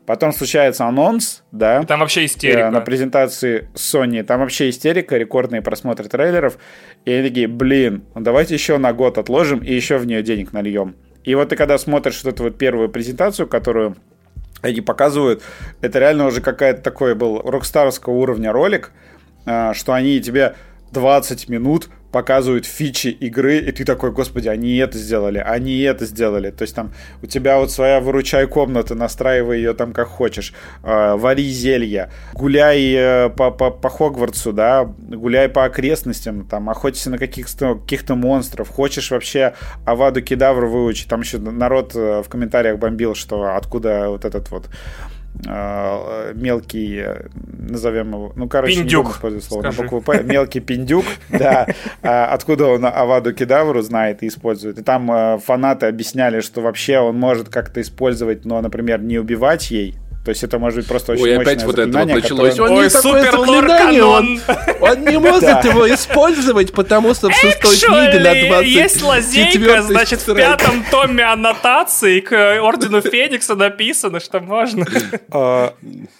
Потом случается анонс, да, Там вообще э, истерика. на презентации Sony. Там вообще истерика, рекордные просмотры трейлеров. И они такие, блин, ну давайте еще на год отложим и еще в нее денег нальем. И вот ты когда смотришь вот эту вот первую презентацию, которую они показывают, это реально уже какая-то такой был рокстарского уровня ролик, а, что они тебе 20 минут показывают фичи игры, и ты такой, господи, они это сделали, они это сделали. То есть там у тебя вот своя выручай комната, настраивай ее там как хочешь, э, вари зелья, гуляй э, по, по, по Хогвартсу, да, гуляй по окрестностям, там, охотись на каких-то каких монстров, хочешь вообще Аваду Кедавру выучить, там еще народ э, в комментариях бомбил, что откуда вот этот вот мелкий, э, назовем его, ну, короче, Пиндюк, не использовать слово на букву П, мелкий пиндюк, да, а, откуда он Аваду Кедавру знает и использует. И там э, фанаты объясняли, что вообще он может как-то использовать, но, например, не убивать ей, то есть это может быть просто очень Ой, опять вот это вот началось. которое- Он Ой, супер заклинание, он, лор-канон. он не может его использовать, потому что в шестой книге на Actually, 20 есть лазейка, значит, в пятом томе аннотации к Ордену Феникса написано, что можно. Э,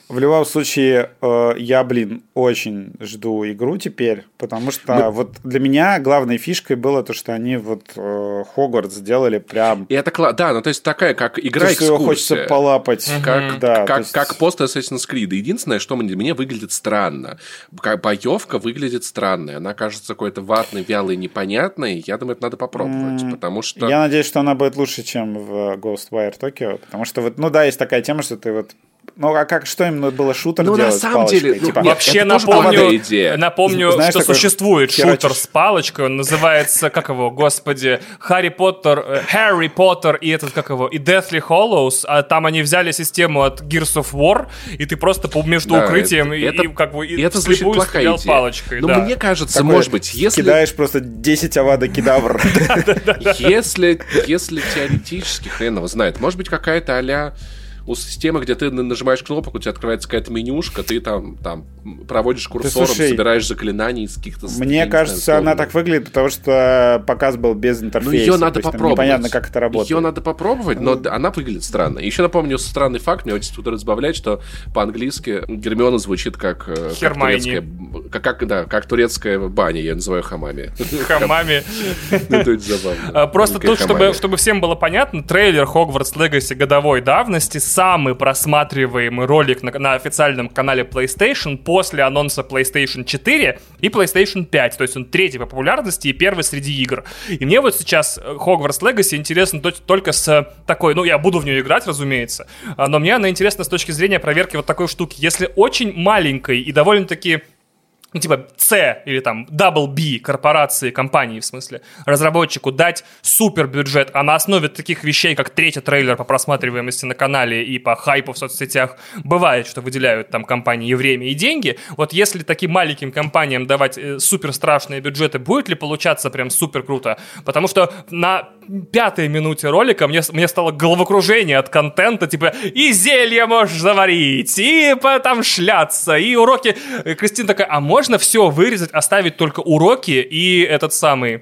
В любом случае, э, я, блин, очень жду игру теперь, потому что вот для меня главной фишкой было то, что они вот э, Хогвартс сделали прям... И это кла- да, ну то есть такая, как игра то, что его хочется полапать. Как, да, как, есть- как пост Assassin's Creed. Единственное, что мне, мне выглядит странно. Боевка выглядит странной. Она кажется какой-то ватной, вялой, непонятной. Я думаю, это надо попробовать, потому что... Я надеюсь, что она будет лучше, чем в Ghostwire Tokyo, потому что вот, ну да, есть такая тема, что ты вот ну, а как, что именно было шутер Ну, на делать с самом деле, ну, Типа, нет, Вообще напомню, идея. напомню Знаешь, что существует херачишь. шутер с палочкой, он называется, как его, господи, Харри Поттер, Harry Поттер и этот, как его, и Deathly Hollows, а там они взяли систему от Gears of War, и ты просто между Да, укрытием это- и, это- и как бы и это вслепую плохая стрелял идея. палочкой. Но да. мне кажется, такой может быть, если... Кидаешь просто 10 авада кедавр. Если, если теоретически, хрен его знает, может быть, какая-то а у системы, где ты на- нажимаешь кнопку, у тебя открывается какая-то менюшка, ты там, там проводишь курсором, слушай, собираешь заклинания из каких-то... Мне не кажется, знаю, она так выглядит, потому что показ был без Ну, интерфейса. ее надо есть попробовать. Непонятно, как это работает. Ее надо попробовать, но она выглядит странно. Еще напомню странный факт, меня очень тут разбавляет, что по-английски Гермиона звучит как... э, как Хермайни. турецкая- Как, как, да, как турецкая баня, я называю хамами. Хамами. Ну. А, Просто тут, чтобы, всем было понятно, трейлер Hogwarts Legacy годовой давности самый просматриваемый ролик на, на официальном канале PlayStation после анонса PlayStation 4 и PlayStation 5. То есть он третий по популярности и первый среди игр. И мне вот сейчас э, Hogwarts Legacy интересно то- только с э, такой, ну я буду в нее играть, разумеется, а, но мне она интересна с точки зрения проверки вот такой штуки. Если очень маленькой и довольно-таки ну, типа C или там Double B корпорации, компании, в смысле, разработчику дать супер бюджет, а на основе таких вещей, как третий трейлер по просматриваемости на канале и по хайпу в соцсетях, бывает, что выделяют там компании и время, и деньги. Вот если таким маленьким компаниям давать э, супер страшные бюджеты, будет ли получаться прям супер круто? Потому что на пятой минуте ролика мне, мне стало головокружение от контента, типа, и зелье можешь заварить, и там шляться, и уроки. Кристина такая, а можно все вырезать, оставить только уроки и этот самый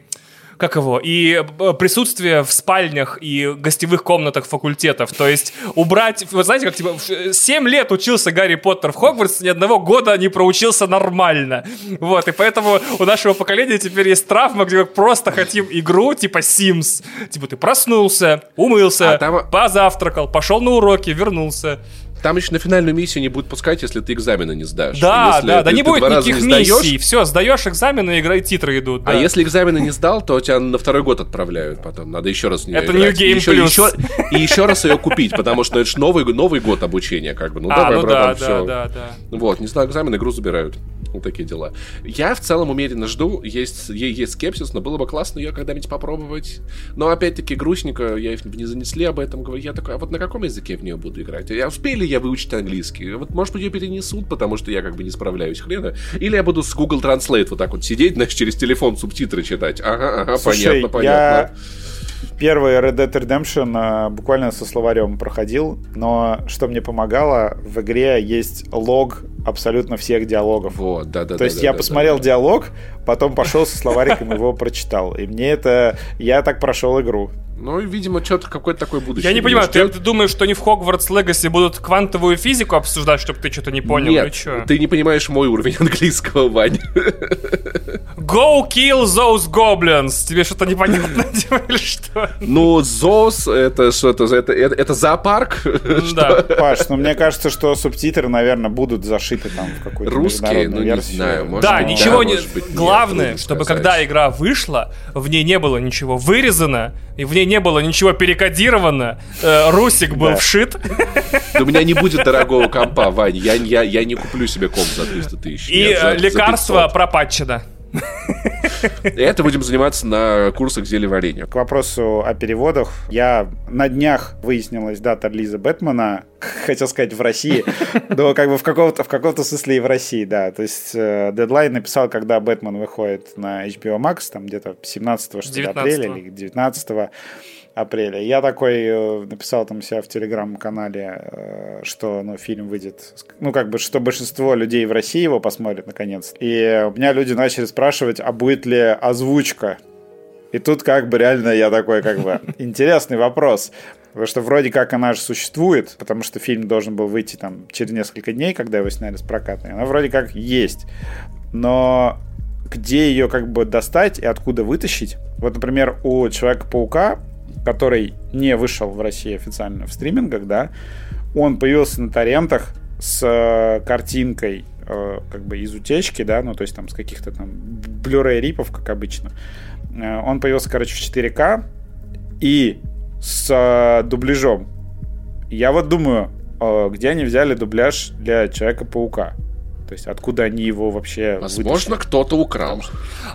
как его, и э, присутствие в спальнях и гостевых комнатах факультетов. То есть убрать, вы знаете, как типа 7 лет учился Гарри Поттер в Хогвартсе, ни одного года не проучился нормально. Вот, и поэтому у нашего поколения теперь есть травма, где мы просто хотим игру типа Sims. Типа ты проснулся, умылся, А там- позавтракал, пошел на уроки, вернулся. Там еще на финальную миссию не будут пускать, если ты экзамены не сдашь. Да, Если да, да не будет никаких не сдаешь, миссий. Все, сдаешь экзамены, игра и титры идут. А да. если экзамены не сдал, то тебя на второй год отправляют потом. Надо еще раз в нее Это играть. New Game и еще, Plus. еще- и еще раз ее купить, потому что это же новый, новый год обучения, как бы. Ну А, давай, ну да, братан, да, всё. да, да. Вот, не знаю, экзамен, игру забирают. Вот такие дела. Я в целом умеренно жду. Есть, есть скепсис, но было бы классно ее когда-нибудь попробовать. Но опять-таки грустненько, я их не занесли об этом. Говорю, я такой, а вот на каком языке в нее буду играть? Я успели я выучить английский? Вот, может быть, ее перенесут, потому что я как бы не справляюсь хрена. Или я буду с Google Translate вот так вот сидеть, знаешь, через телефон субтитры читать. Ага, ага, Слушай, понятно, понятно. первый Red Dead Redemption а, буквально со словарем проходил, но что мне помогало, в игре есть лог абсолютно всех диалогов. Вот, да, да. То есть я посмотрел диалог, потом пошел со словариком его прочитал. И мне это... Я так прошел игру. Ну, видимо, что-то какое-то такое будущее. Я не понимаю, ты, ты думаешь, что они в Хогвартс Легаси будут квантовую физику обсуждать, чтобы ты что-то не понял? Нет, ну, ты не понимаешь мой уровень английского, Вань. Go kill those goblins! Тебе что-то непонятно типа, или что? Ну, ЗОС, это что-то, это, это, это зоопарк? Да. Паш, ну мне кажется, что субтитры, наверное, будут зашиты там в какую-то Русские, ну не знаю, может Да, быть, ничего да, не... быть, Главное, трудно чтобы когда игра вышла, в ней не было ничего вырезано, и в ней не было ничего перекодировано, э, Русик был Да. вшит. Да у меня не будет дорогого компа, Вань. Я, я, я не куплю себе комп за 300 тысяч. И Нет, за- э, за лекарство 500. пропатчено. Это будем заниматься на курсах зелеварения. К вопросу о переводах. Я на днях выяснилась дата релиза Бэтмена. Хотел сказать в России, но как бы в каком-то в каком-то смысле и в России, да. То есть э, Deadline написал, когда Бэтмен выходит на HBO Max, там где-то 17 что ли, 19-го. апреля или 19 апреля. Я такой э, написал там себя в телеграм-канале, э, что ну, фильм выйдет, ну как бы, что большинство людей в России его посмотрят наконец. И у меня люди начали спрашивать, а будет ли озвучка и тут как бы реально я такой как бы интересный вопрос. Потому что вроде как она же существует, потому что фильм должен был выйти там через несколько дней, когда его сняли с проката. и Она вроде как есть. Но где ее как бы достать и откуда вытащить? Вот, например, у Человека-паука, который не вышел в России официально в стримингах, да, он появился на торрентах с э, картинкой э, как бы из утечки, да, ну то есть там с каких-то там Blu-ray рипов, как обычно. Э, Он появился, короче, в 4К и с э, дубляжом. Я вот думаю, где они взяли дубляж для Человека-паука? То есть откуда они его вообще Возможно, вытащили? кто-то украл.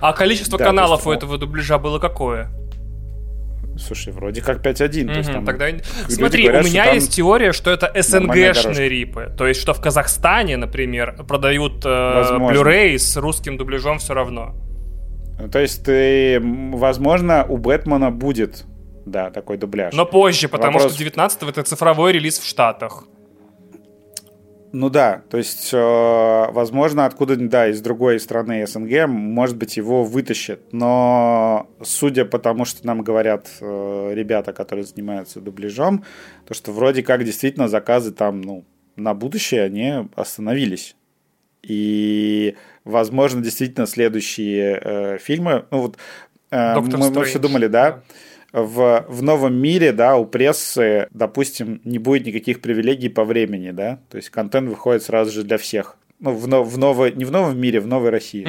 А количество Да, каналов то у есть, этого дубляжа было какое? Слушай, вроде как 5.1. то есть Мгм, там Тогда... Смотри, говорят, у меня там есть теория, что это. СНГшные рипы. То есть, что в Казахстане, например, продают э. Blu-ray с русским дубляжом все равно. Ну, То есть ты, возможно, у Бэтмена будет, да, такой дубляж. Но позже, потому Вопрос- что 19 это цифровой релиз в Штатах. Ну да, то есть, э, возможно, откуда, да, из другой страны СНГ, может быть, его вытащат. Но судя по тому, что нам говорят э, ребята, которые занимаются дубляжом, то что вроде как действительно заказы там, ну, на будущее они остановились. И, возможно, действительно следующие э, фильмы, ну вот э, Доктор мы, мы все думали, да, в, в новом мире, да, у прессы, допустим, не будет никаких привилегий по времени, да, то есть контент выходит сразу же для всех. Ну, в, но- в новой, не в новом мире, в новой России.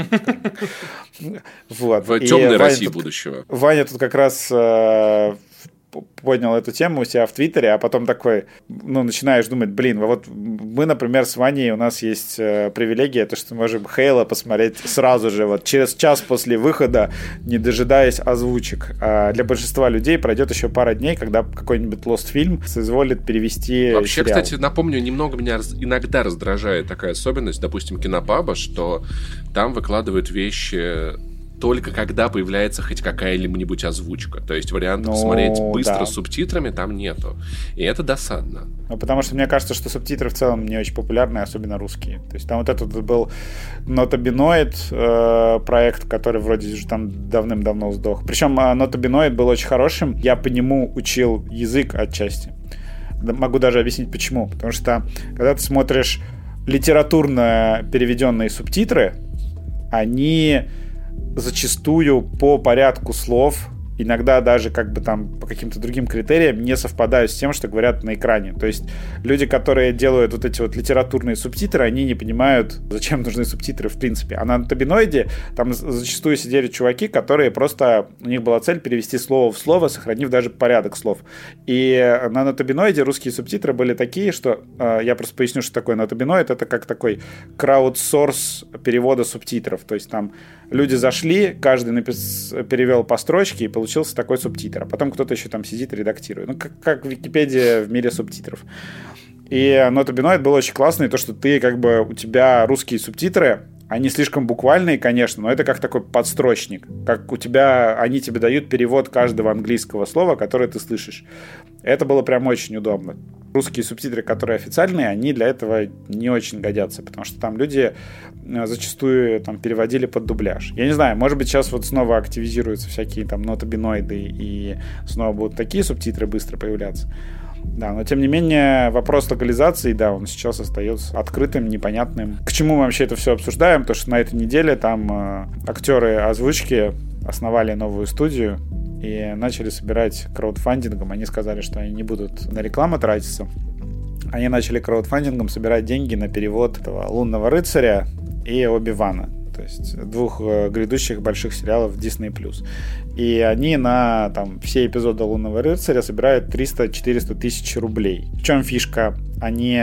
Вот. В темной России будущего. Ваня тут как раз э, поднял эту тему у себя в Твиттере, а потом такой, ну, начинаешь думать, блин, вот мы, например, с Ваней, у нас есть э, привилегия, то, что мы можем Хейла посмотреть сразу же, вот через час после выхода, не дожидаясь озвучек. А для большинства людей пройдет еще пара дней, когда какой-нибудь Lost фильм соизволит перевести Вообще, сериал. кстати, напомню, немного меня раз- иногда раздражает такая особенность, допустим, кинопаба, что там выкладывают вещи только когда появляется хоть какая-нибудь озвучка. То есть варианта Ну, посмотреть быстро да. с субтитрами там нету. И это досадно. Ну, потому что мне кажется, что субтитры в целом не очень популярны, особенно русские. То есть там вот этот был Нотобиноид э, проект, который вроде уже там давным-давно сдох. Причем э, Нотобиноид был очень хорошим. Я по нему учил язык отчасти. Могу даже объяснить почему. Потому что когда ты смотришь литературно переведенные субтитры, они зачастую по порядку слов иногда даже как бы там по каким-то другим критериям не совпадают с тем, что говорят на экране. То есть люди, которые делают вот эти вот литературные субтитры, они не понимают, зачем нужны субтитры в принципе. А на табиноиде там зачастую сидели чуваки, которые просто, у них была цель перевести слово в слово, сохранив даже порядок слов. И на нотабиноиде русские субтитры были такие, что э, я просто поясню, что такое нотабиноид. Это как такой краудсорс перевода субтитров. То есть там люди зашли, каждый напис... перевел по строчке и получился такой субтитр. А потом кто-то еще там сидит и редактирует. Ну, как, как Википедия в мире субтитров. И Нотобиноид был очень классный, то, что ты как бы, у тебя русские субтитры, они слишком буквальные, конечно, но это как такой подстрочник. Как у тебя, они тебе дают перевод каждого английского слова, которое ты слышишь. Это было прям очень удобно. Русские субтитры, которые официальные, они для этого не очень годятся, потому что там люди э, зачастую там переводили под дубляж. Я не знаю, может быть сейчас вот снова активизируются всякие там нотобиноиды и снова будут такие субтитры бысро появляться. Да, но тем не менее вопрос локализации, да, он сейчас остается открытым, непонятным. К чему мы вообще это все обсуждаем? То, что на этой неделе там э, актеры озвучки основали новую студию и начали собирать краудфандингом. Они сказали, что они не будут на рекламу тратиться. Они начали краудфандингом собирать деньги на перевод этого «Лунного рыцаря» и «Оби-Вана» то есть двух э, грядущих больших сериалов Disney+. И они на там, все эпизоды «Лунного рыцаря» собирают 300-400 тысяч рублей. В чем фишка? Они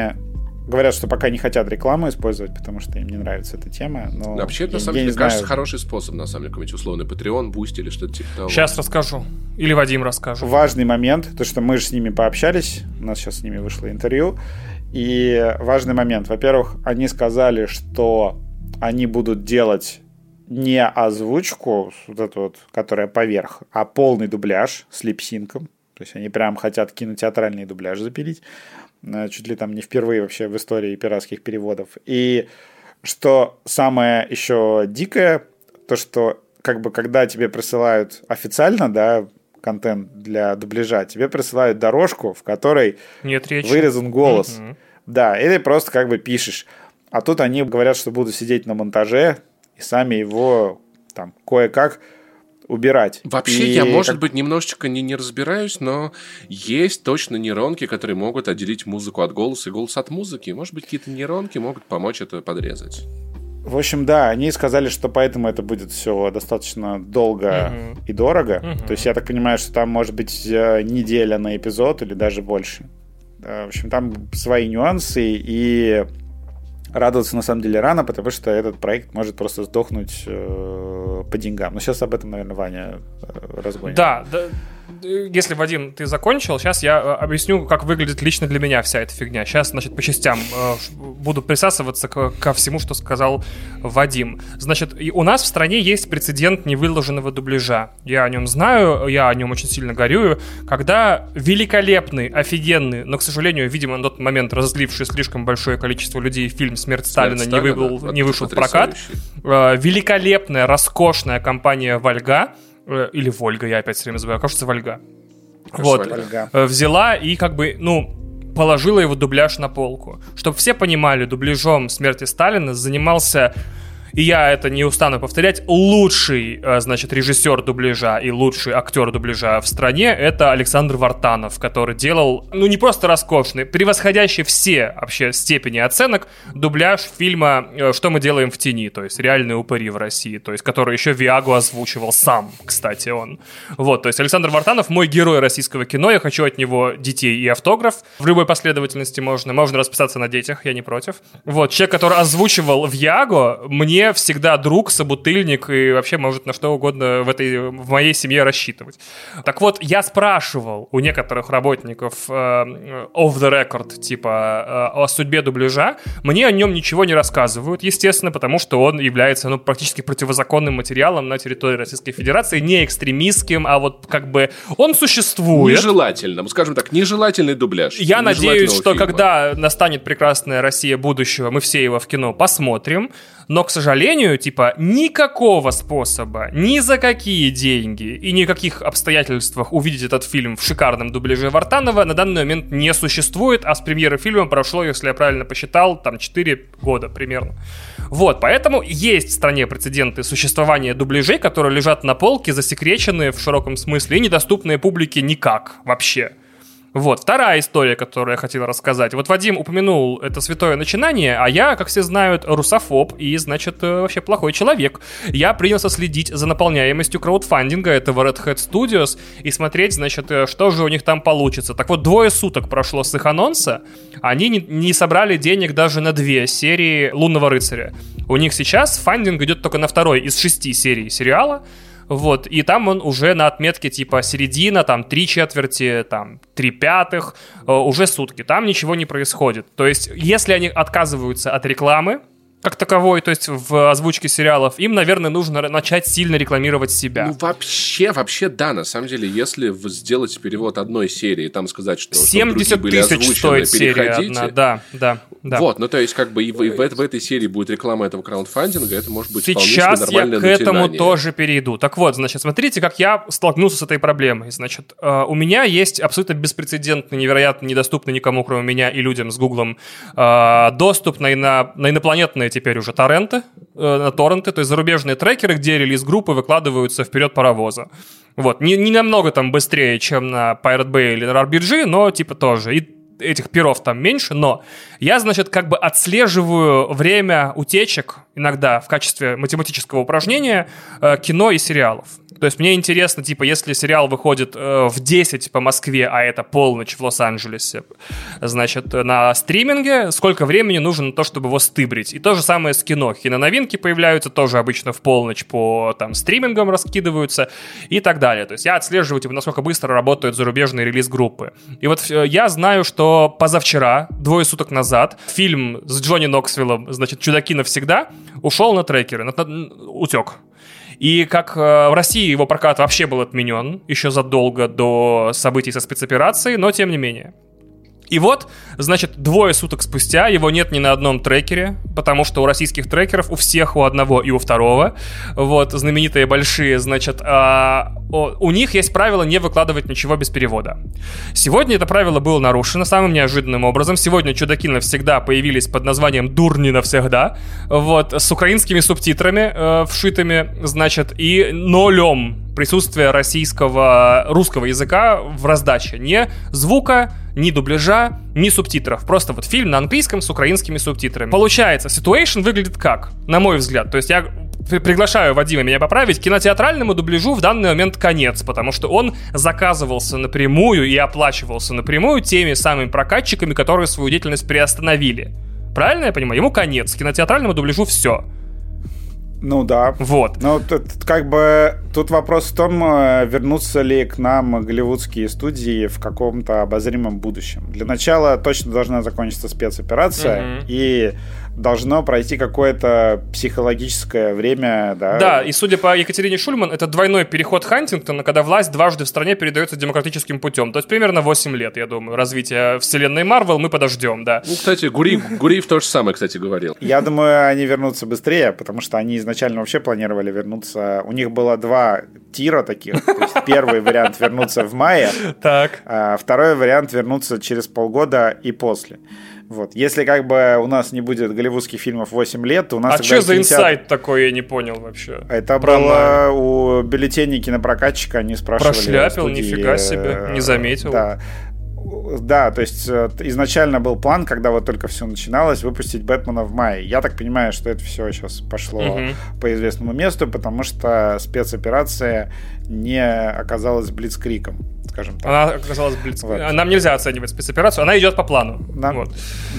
Говорят, что пока не хотят рекламу использовать, потому что им не нравится эта тема. Но Вообще, на самом деле, кажется, знаю. хороший способ, на самом деле, какой-нибудь условный Patreon, Boost или что-то типа того. Сейчас расскажу. Или Вадим расскажет. Важный момент, то, что мы же с ними пообщались, у нас сейчас с ними вышло интервью, и важный момент. Во-первых, они сказали, что они будут делать не озвучку, вот эту вот, которая поверх, а полный дубляж с липсинком. То есть они прям хотят кинотеатральный дубляж запилить. Э, чуть ли там не впервые вообще в истории пиратских переводов. И что самое еще дикое, то что как бы когда тебе присылают официально, да, контент для дубляжа, тебе присылают дорожку, в которой Нет речи. вырезан голос. Угу. Да, или просто как бы пишешь. А тут они говорят, что будут сидеть на монтаже и сами его там кое-как убирать. Вообще, и я, может как... быть, немножечко не, не разбираюсь, но есть точно нейронки, которые могут отделить музыку от голоса и голос от музыки. Может быть, какие-то нейронки могут помочь это подрезать. В общем, да, они сказали, что поэтому это будет все достаточно долго uh-huh. и дорого. Uh-huh. То есть я так понимаю, что там может быть э, неделя на эпизод или даже больше. В общем, там свои нюансы, и радоваться на самом деле рано, потому что этот проект может просто сдохнуть э, по деньгам. Но сейчас об этом, наверное, Ваня э, разгонит. Да, да, если, Вадим, ты закончил, сейчас я э, объясню, как выглядит лично для меня вся эта фигня. Сейчас, значит, по частям э, буду присасываться к, ко всему, что сказал Вадим. Значит, у нас в стране есть прецедент невыложенного дубляжа. Я о нем знаю, я о нем очень сильно горюю. Когда великолепный, офигенный, но, к сожалению, видимо, на тот момент разозливший слишком большое количество людей фильм «Смерть Сталина» Смерть не, выбыл, да, не вышел в прокат, э, великолепная, роскошная компания «Вольга» Э, или Вольга, я опять все время забываю, кажется, Вольга. Вот, Вольга. Э, взяла и как бы, ну, положила его дубляж на полку. Чтобы все понимали, дубляжом смерти Сталина занимался и я это не устану повторять, лучший, э, значит, режиссер дубляжа и лучший актер дубляжа в стране это Александр Вартанов, который делал, ну, не просто роскошный, превосходящий все вообще степени оценок дубляж фильма э, «Что мы делаем в тени», то есть «Реальные упыри в России», то есть который еще Виагу озвучивал сам, кстати, он. Вот, то есть Александр Вартанов мой герой российского кино, я хочу от него детей и автограф. В любой последовательности можно, можно расписаться на детях, я не против. Вот, человек, который озвучивал Виагу, мне всегда друг, собутыльник и вообще может на что угодно в, этой, в моей семье рассчитывать. Так вот, я спрашивал у некоторых работников э, off the record, типа, э, о судьбе дубляжа. Мне о нем ничего не рассказывают, естественно, потому что он является ну, практически противозаконным материалом на территории Российской Федерации, не экстремистским, а вот как бы он существует. Нежелательным, скажем так, нежелательный дубляж. Я надеюсь, что фильма. когда настанет прекрасная Россия будущего, мы все его в кино посмотрим. Но, к сожалению, типа, никакого способа, ни за какие деньги и никаких обстоятельствах увидеть этот фильм в шикарном дубляже Вартанова на данный момент не существует, а с премьеры фильма прошло, если я правильно посчитал, там 4 года примерно. Вот, поэтому есть в стране прецеденты существования дубляжей, которые лежат на полке, засекреченные в широком смысле и недоступные публике никак вообще. Вот, вторая история, которую я хотел рассказать. Вот Вадим упомянул это святое начинание, а я, как все знают, русофоб и, значит, э, вообще плохой человек. Я принялся следить за наполняемостью краудфандинга этого Red Hat Studios и смотреть, значит, э, что же у них там получится. Так вот, двое суток прошло с их анонса, они не, не собрали денег даже на две серии «Лунного рыцаря». У них сейчас фандинг идет только на второй из шести серий сериала, вот, и там он уже на отметке типа середина, там три четверти, там три пятых, э, уже сутки. Там ничего не происходит. То есть, если они отказываются от рекламы, как таковой, то есть в озвучке сериалов, им, наверное, нужно начать сильно рекламировать себя. Ну, вообще, вообще, да, на самом деле, если сделать перевод одной серии, там сказать, что 70 были тысяч стоит серия одна, да, да, да. Вот, ну, то есть, как бы и в, и в, в этой серии будет реклама этого краундфандинга, это может быть Сейчас вполне я к этому тоже перейду. Так вот, значит, смотрите, как я столкнулся с этой проблемой. Значит, э, у меня есть абсолютно беспрецедентный, невероятно недоступный никому, кроме меня и людям с Гуглом, э, доступ на, на, на инопланетные теперь уже торренты, э, торренты, то есть зарубежные трекеры, где релиз-группы выкладываются вперед паровоза. Вот, не, не намного там быстрее, чем на Pirate Bay или на RBG, но типа тоже. И этих перов там меньше, но я, значит, как бы отслеживаю время утечек иногда в качестве математического упражнения э, кино и сериалов. То есть мне интересно, типа, если сериал выходит э, в 10 по Москве, а это полночь в Лос-Анджелесе, значит, на стриминге, сколько времени нужно на то, чтобы его стыбрить. И то же самое с кино. Киноновинки появляются тоже обычно в полночь по там стримингам раскидываются и так далее. То есть я отслеживаю, типа, насколько быстро работают зарубежные релиз-группы. И вот э, я знаю, что позавчера, двое суток назад, фильм с Джонни Ноксвиллом, значит, «Чудаки навсегда», ушел на трекеры, на, на, утек. И как э, в России его прокат вообще был отменен еще задолго до событий со спецоперацией, но тем не менее. И вот, значит, двое суток спустя его нет ни на одном трекере, потому что у российских трекеров у всех, у одного и у второго, вот, знаменитые большие, значит, а, у них есть правило не выкладывать ничего без перевода. Сегодня это правило было нарушено самым неожиданным образом. Сегодня чудаки навсегда появились под названием «Дурни навсегда», вот, с украинскими субтитрами э, вшитыми, значит, и нолем присутствия российского, русского языка в раздаче. Не звука, ни дубляжа, ни субтитров. Просто вот фильм на английском с украинскими субтитрами. Получается, Situation выглядит как? На мой взгляд. То есть я приглашаю Вадима меня поправить, кинотеатральному дубляжу в данный момент конец, потому что он заказывался напрямую и оплачивался напрямую теми самыми прокатчиками, которые свою деятельность приостановили. Правильно я понимаю? Ему конец. Кинотеатральному дубляжу все. Ну да. Вот. Ну, тут, как бы тут вопрос в том, э, вернутся ли к нам голливудские студии в каком-то обозримом будущем. Для начала точно должна закончиться спецоперация, mm-hmm. и должно пройти какое-то психологическое время, да. Да, и судя по Екатерине Шульман, это двойной переход Хантингтона, когда власть дважды в стране передается демократическим путем. То есть примерно 8 лет, я думаю, развития вселенной Марвел мы подождем, да. Ну, кстати, Гуриев, Гуриев то же самое, кстати, говорил. Я думаю, они вернутся быстрее, потому что они изначально вообще планировали вернуться. У них было два тира таких. То есть первый вариант вернуться в мае, так. а второй вариант вернуться через полгода и после. Вот. Если как бы у нас не будет голливудских фильмов 8 лет, то у нас... А что за инсайт такой, я не понял вообще? Это Про было у бюллетеней кинопрокатчика, они спрашивали... Прошляпил, студии, нифига себе, не заметил. Да. Да, то есть э, изначально был план, когда вот только все начиналось, выпустить Бэтмена в мае. Я так понимаю, что это все сейчас пошло угу. по известному месту, потому что спецоперация не оказалась блицкриком скажем так. Она оказалась блиц... вот. Нам нельзя оценивать спецоперацию, она идет по плану. Нам... Вот.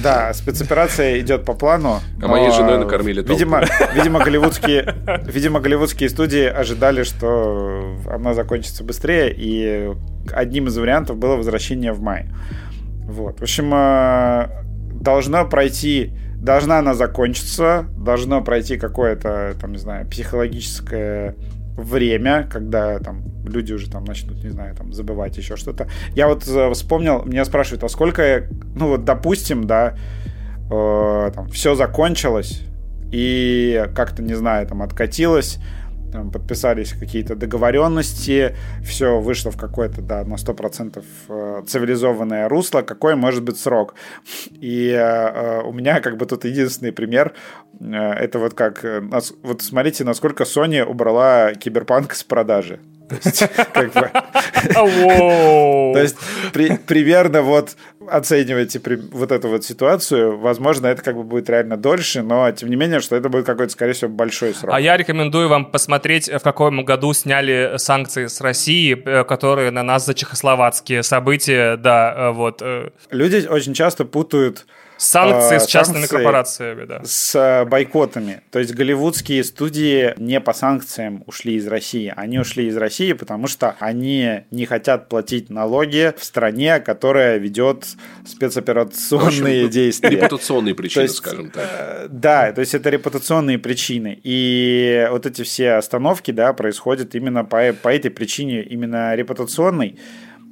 Да, спецоперация идет по плану. А моей женой накормили толпу. Видимо, видимо, голливудские, видимо, голливудские студии ожидали, что она закончится быстрее, и одним из вариантов было возвращение в мае. Вот. В общем, э, должно пройти должна она закончиться, должно пройти какое-то, там, не знаю, психологическое время, когда там люди уже там начнут, не знаю, там забывать еще что-то. Я вот э, вспомнил, меня спрашивают, а сколько, ну вот допустим, да, э, там все закончилось и как-то, не знаю, там откатилось, там подписались какие-то договоренности, все вышло в какое-то, да, на 100% э, цивилизованное русло, какой может быть срок. И э, э, у меня как бы тут единственный пример, это вот как, вот смотрите, насколько Sony убрала киберпанк с продажи. То есть, как бы... То есть, при, примерно вот оцениваете вот эту вот ситуацию, возможно, это как бы будет реально дольше, но тем не менее, что это будет какой-то, скорее всего, большой срок. А я рекомендую вам посмотреть, в каком году сняли санкции с России, э, которые на нас за чехословацкие события, да, э, вот. Э. Люди очень часто путают Санкции с частными санкции корпорациями, да. С бойкотами. То есть голливудские студии не по санкциям ушли из России. Они ушли из России, потому что они не хотят платить налоги в стране, которая ведет спецоперационные общем, действия. Репутационные причины, есть, скажем так. Э, да, то есть это репутационные причины. И вот эти все остановки, да, происходят именно по, по этой причине, именно репутационной.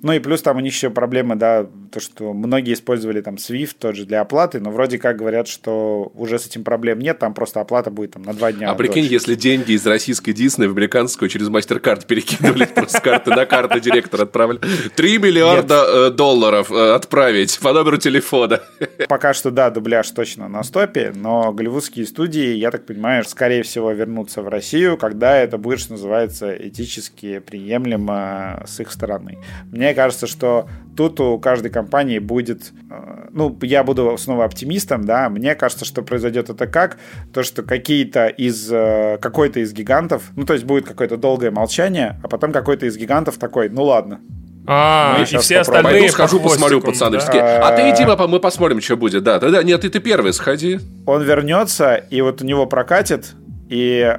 Ну и плюс там у них еще проблемы, да, то, что многие использовали там Swift тот же для оплаты, но вроде как говорят, что уже с этим проблем нет, там просто оплата будет там на два дня. А прикинь, дольше. если деньги из российской Дисней в американскую через MasterCard перекидывали просто с карты на карту директор отправили. Три миллиарда э, долларов э, отправить по номеру телефона. Пока что, да, дубляж точно на стопе, но голливудские студии, я так понимаю, скорее всего вернутся в Россию, когда это будет, что называется, этически приемлемо с их стороны. Мне кажется, что тут у каждой компании будет... Э, ну, я буду снова оптимистом, да, мне кажется, что произойдет это как? То, что какие-то из... Э, какой-то из гигантов, ну, то есть будет какое-то долгое молчание, а потом какой-то из гигантов такой, ну, ладно, а, и все остальные Пойду схожу, посмотрю, пацаны. Да? А ты иди, папа, мы посмотрим, что будет. Да, да, да, нет, ты, ты первый сходи. Он вернется, и вот у него прокатит, и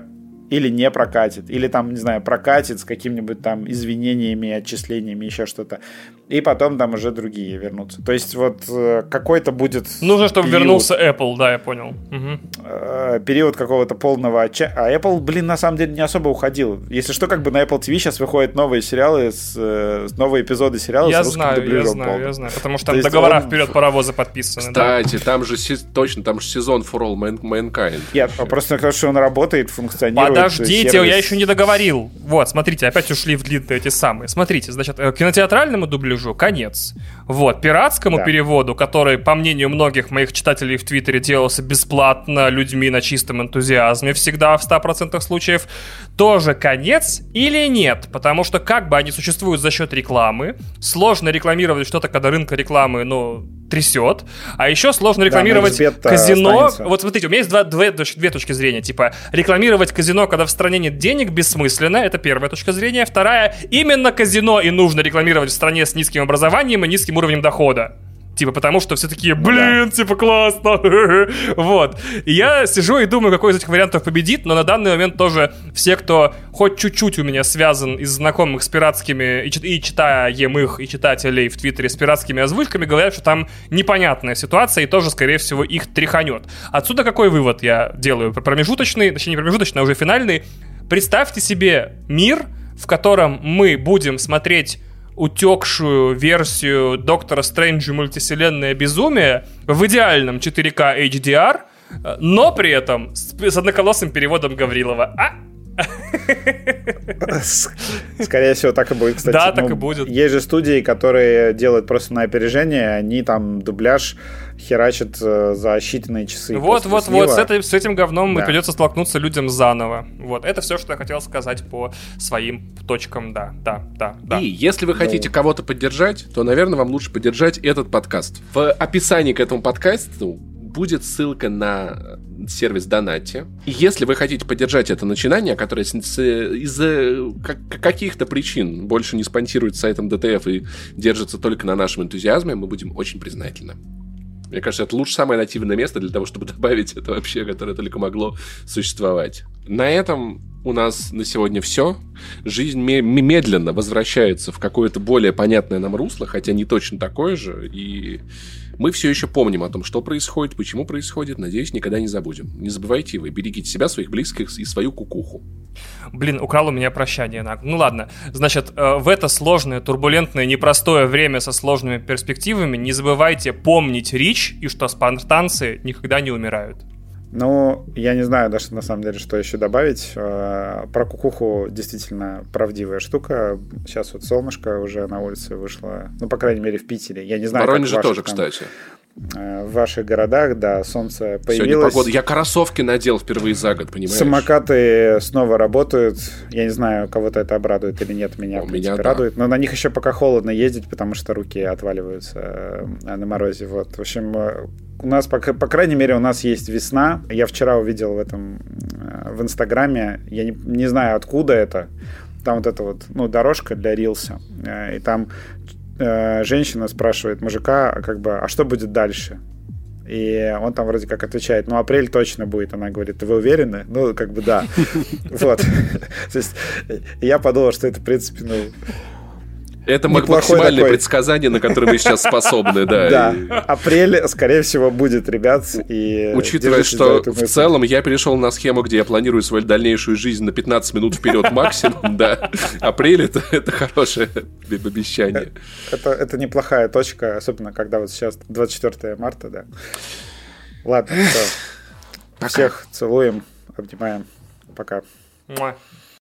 или не прокатит, или там, не знаю, прокатит с какими-нибудь там извинениями, отчислениями, еще что-то. И потом там уже другие вернутся. То есть вот э, какой-то будет... Нужно, чтобы период, вернулся Apple, да, я понял. Угу. Период какого-то полного отчаяния. А Apple, блин, на самом деле не особо уходил. Если что, как бы на Apple TV сейчас выходят новые сериалы, с, э, новые эпизоды сериала я с русским знаю, дубляжом. Я знаю, полным. я знаю, потому что там договора он... вперед паровоза подписаны. Кстати, да? там же точно, там же сезон For All Mankind. Нет, просто потому что он работает, функционирует. Подождите, сервис. я еще не договорил. Вот, смотрите, опять ушли в длинные эти самые. Смотрите, значит, кинотеатральному дубляжу конец. Вот, пиратскому да. переводу, который, по мнению многих моих читателей в Твиттере, делался бесплатно людьми на чистом энтузиазме всегда в 100% случаев, тоже конец или нет? Потому что как бы они существуют за счет рекламы, сложно рекламировать что-то, когда рынка рекламы, ну, трясет. А еще сложно рекламировать да, казино. Останется. Вот смотрите, у меня есть два, две, две точки зрения. Типа, рекламировать казино, когда в стране нет денег, бессмысленно. Это первая точка зрения. Вторая, именно казино и нужно рекламировать в стране с низким образованием и низким уровнем дохода. Типа, потому что все такие, блин, ну, да. типа, классно. вот. И я сижу и думаю, какой из этих вариантов победит, но на данный момент тоже все, кто хоть чуть-чуть у меня связан из знакомых с пиратскими, и, и читаем их, и читателей в Твиттере с пиратскими озвучками, говорят, что там непонятная ситуация, и тоже, скорее всего, их тряханет. Отсюда какой вывод я делаю? Промежуточный, точнее, не промежуточный, а уже финальный. Представьте себе мир, в котором мы будем смотреть утекшую версию Доктора Стрэнджа мультивселенная безумие в идеальном 4К HDR, но при этом с, с одноколосым переводом Гаврилова. А? Скорее всего, так и будет, кстати. Да, так ну, и будет. Есть же студии, которые делают просто на опережение, они там дубляж херачат э, за считанные часы. Вот, вот, вот, с, этой, с этим говном да. придется столкнуться людям заново. Вот, это все, что я хотел сказать по своим точкам, да, да, да, да. И если вы хотите ну... кого-то поддержать, то, наверное, вам лучше поддержать этот подкаст. В описании к этому подкасту будет ссылка на сервис Донати. И если вы хотите поддержать это начинание, которое из-за каких-то причин больше не спонсирует сайтом DTF и держится только на нашем энтузиазме, мы будем очень признательны. Мне кажется, это лучше самое нативное место для того, чтобы добавить это вообще, которое только могло существовать. На этом у нас на сегодня все. Жизнь медленно возвращается в какое-то более понятное нам русло, хотя не точно такое же. И мы все еще помним о том, что происходит, почему происходит. Надеюсь, никогда не забудем. Не забывайте вы, берегите себя, своих близких и свою кукуху. Блин, украл у меня прощание. Ну ладно. Значит, э, в это сложное, турбулентное, непростое время со сложными перспективами не забывайте помнить Рич и что спартанцы никогда не умирают. Ну, я не знаю даже на самом деле, что еще добавить. Э, про кукуху действительно правдивая штука. Сейчас вот солнышко уже на улице вышло. Ну, по крайней мере, в Питере. Я не знаю, Воронеже тоже, там, кстати. Э, в ваших городах, да, солнце появилось. Сегодня погода. Я кроссовки надел впервые за год, понимаешь? Самокаты снова работают. Я не знаю, кого-то это обрадует или нет. Меня, У в принципе, меня, радует. Да. Но на них еще пока холодно ездить, потому что руки отваливаются э, на морозе. Вот. В общем, у нас, по, по крайней мере, у нас есть весна. Я вчера увидел в этом э, в Инстаграме, я не, не знаю, откуда это. Там вот эта вот, ну, дорожка для рилса. Э, и там э, женщина спрашивает мужика, как бы, а что будет дальше? И он там вроде как отвечает, ну, апрель точно будет. Она говорит, вы уверены? Ну, как бы да. Вот. То есть я подумал, что это, в принципе, ну, это максимальное такой... предсказание, на которое мы сейчас способны, да. Да, апрель, скорее всего, будет, ребят. И Учитывая, что в целом я перешел на схему, где я планирую свою дальнейшую жизнь на 15 минут вперед максимум, да. Апрель это, это хорошее обещание. Это, это неплохая точка, особенно когда вот сейчас 24 марта, да. Ладно, все. Всех целуем, обнимаем. Пока.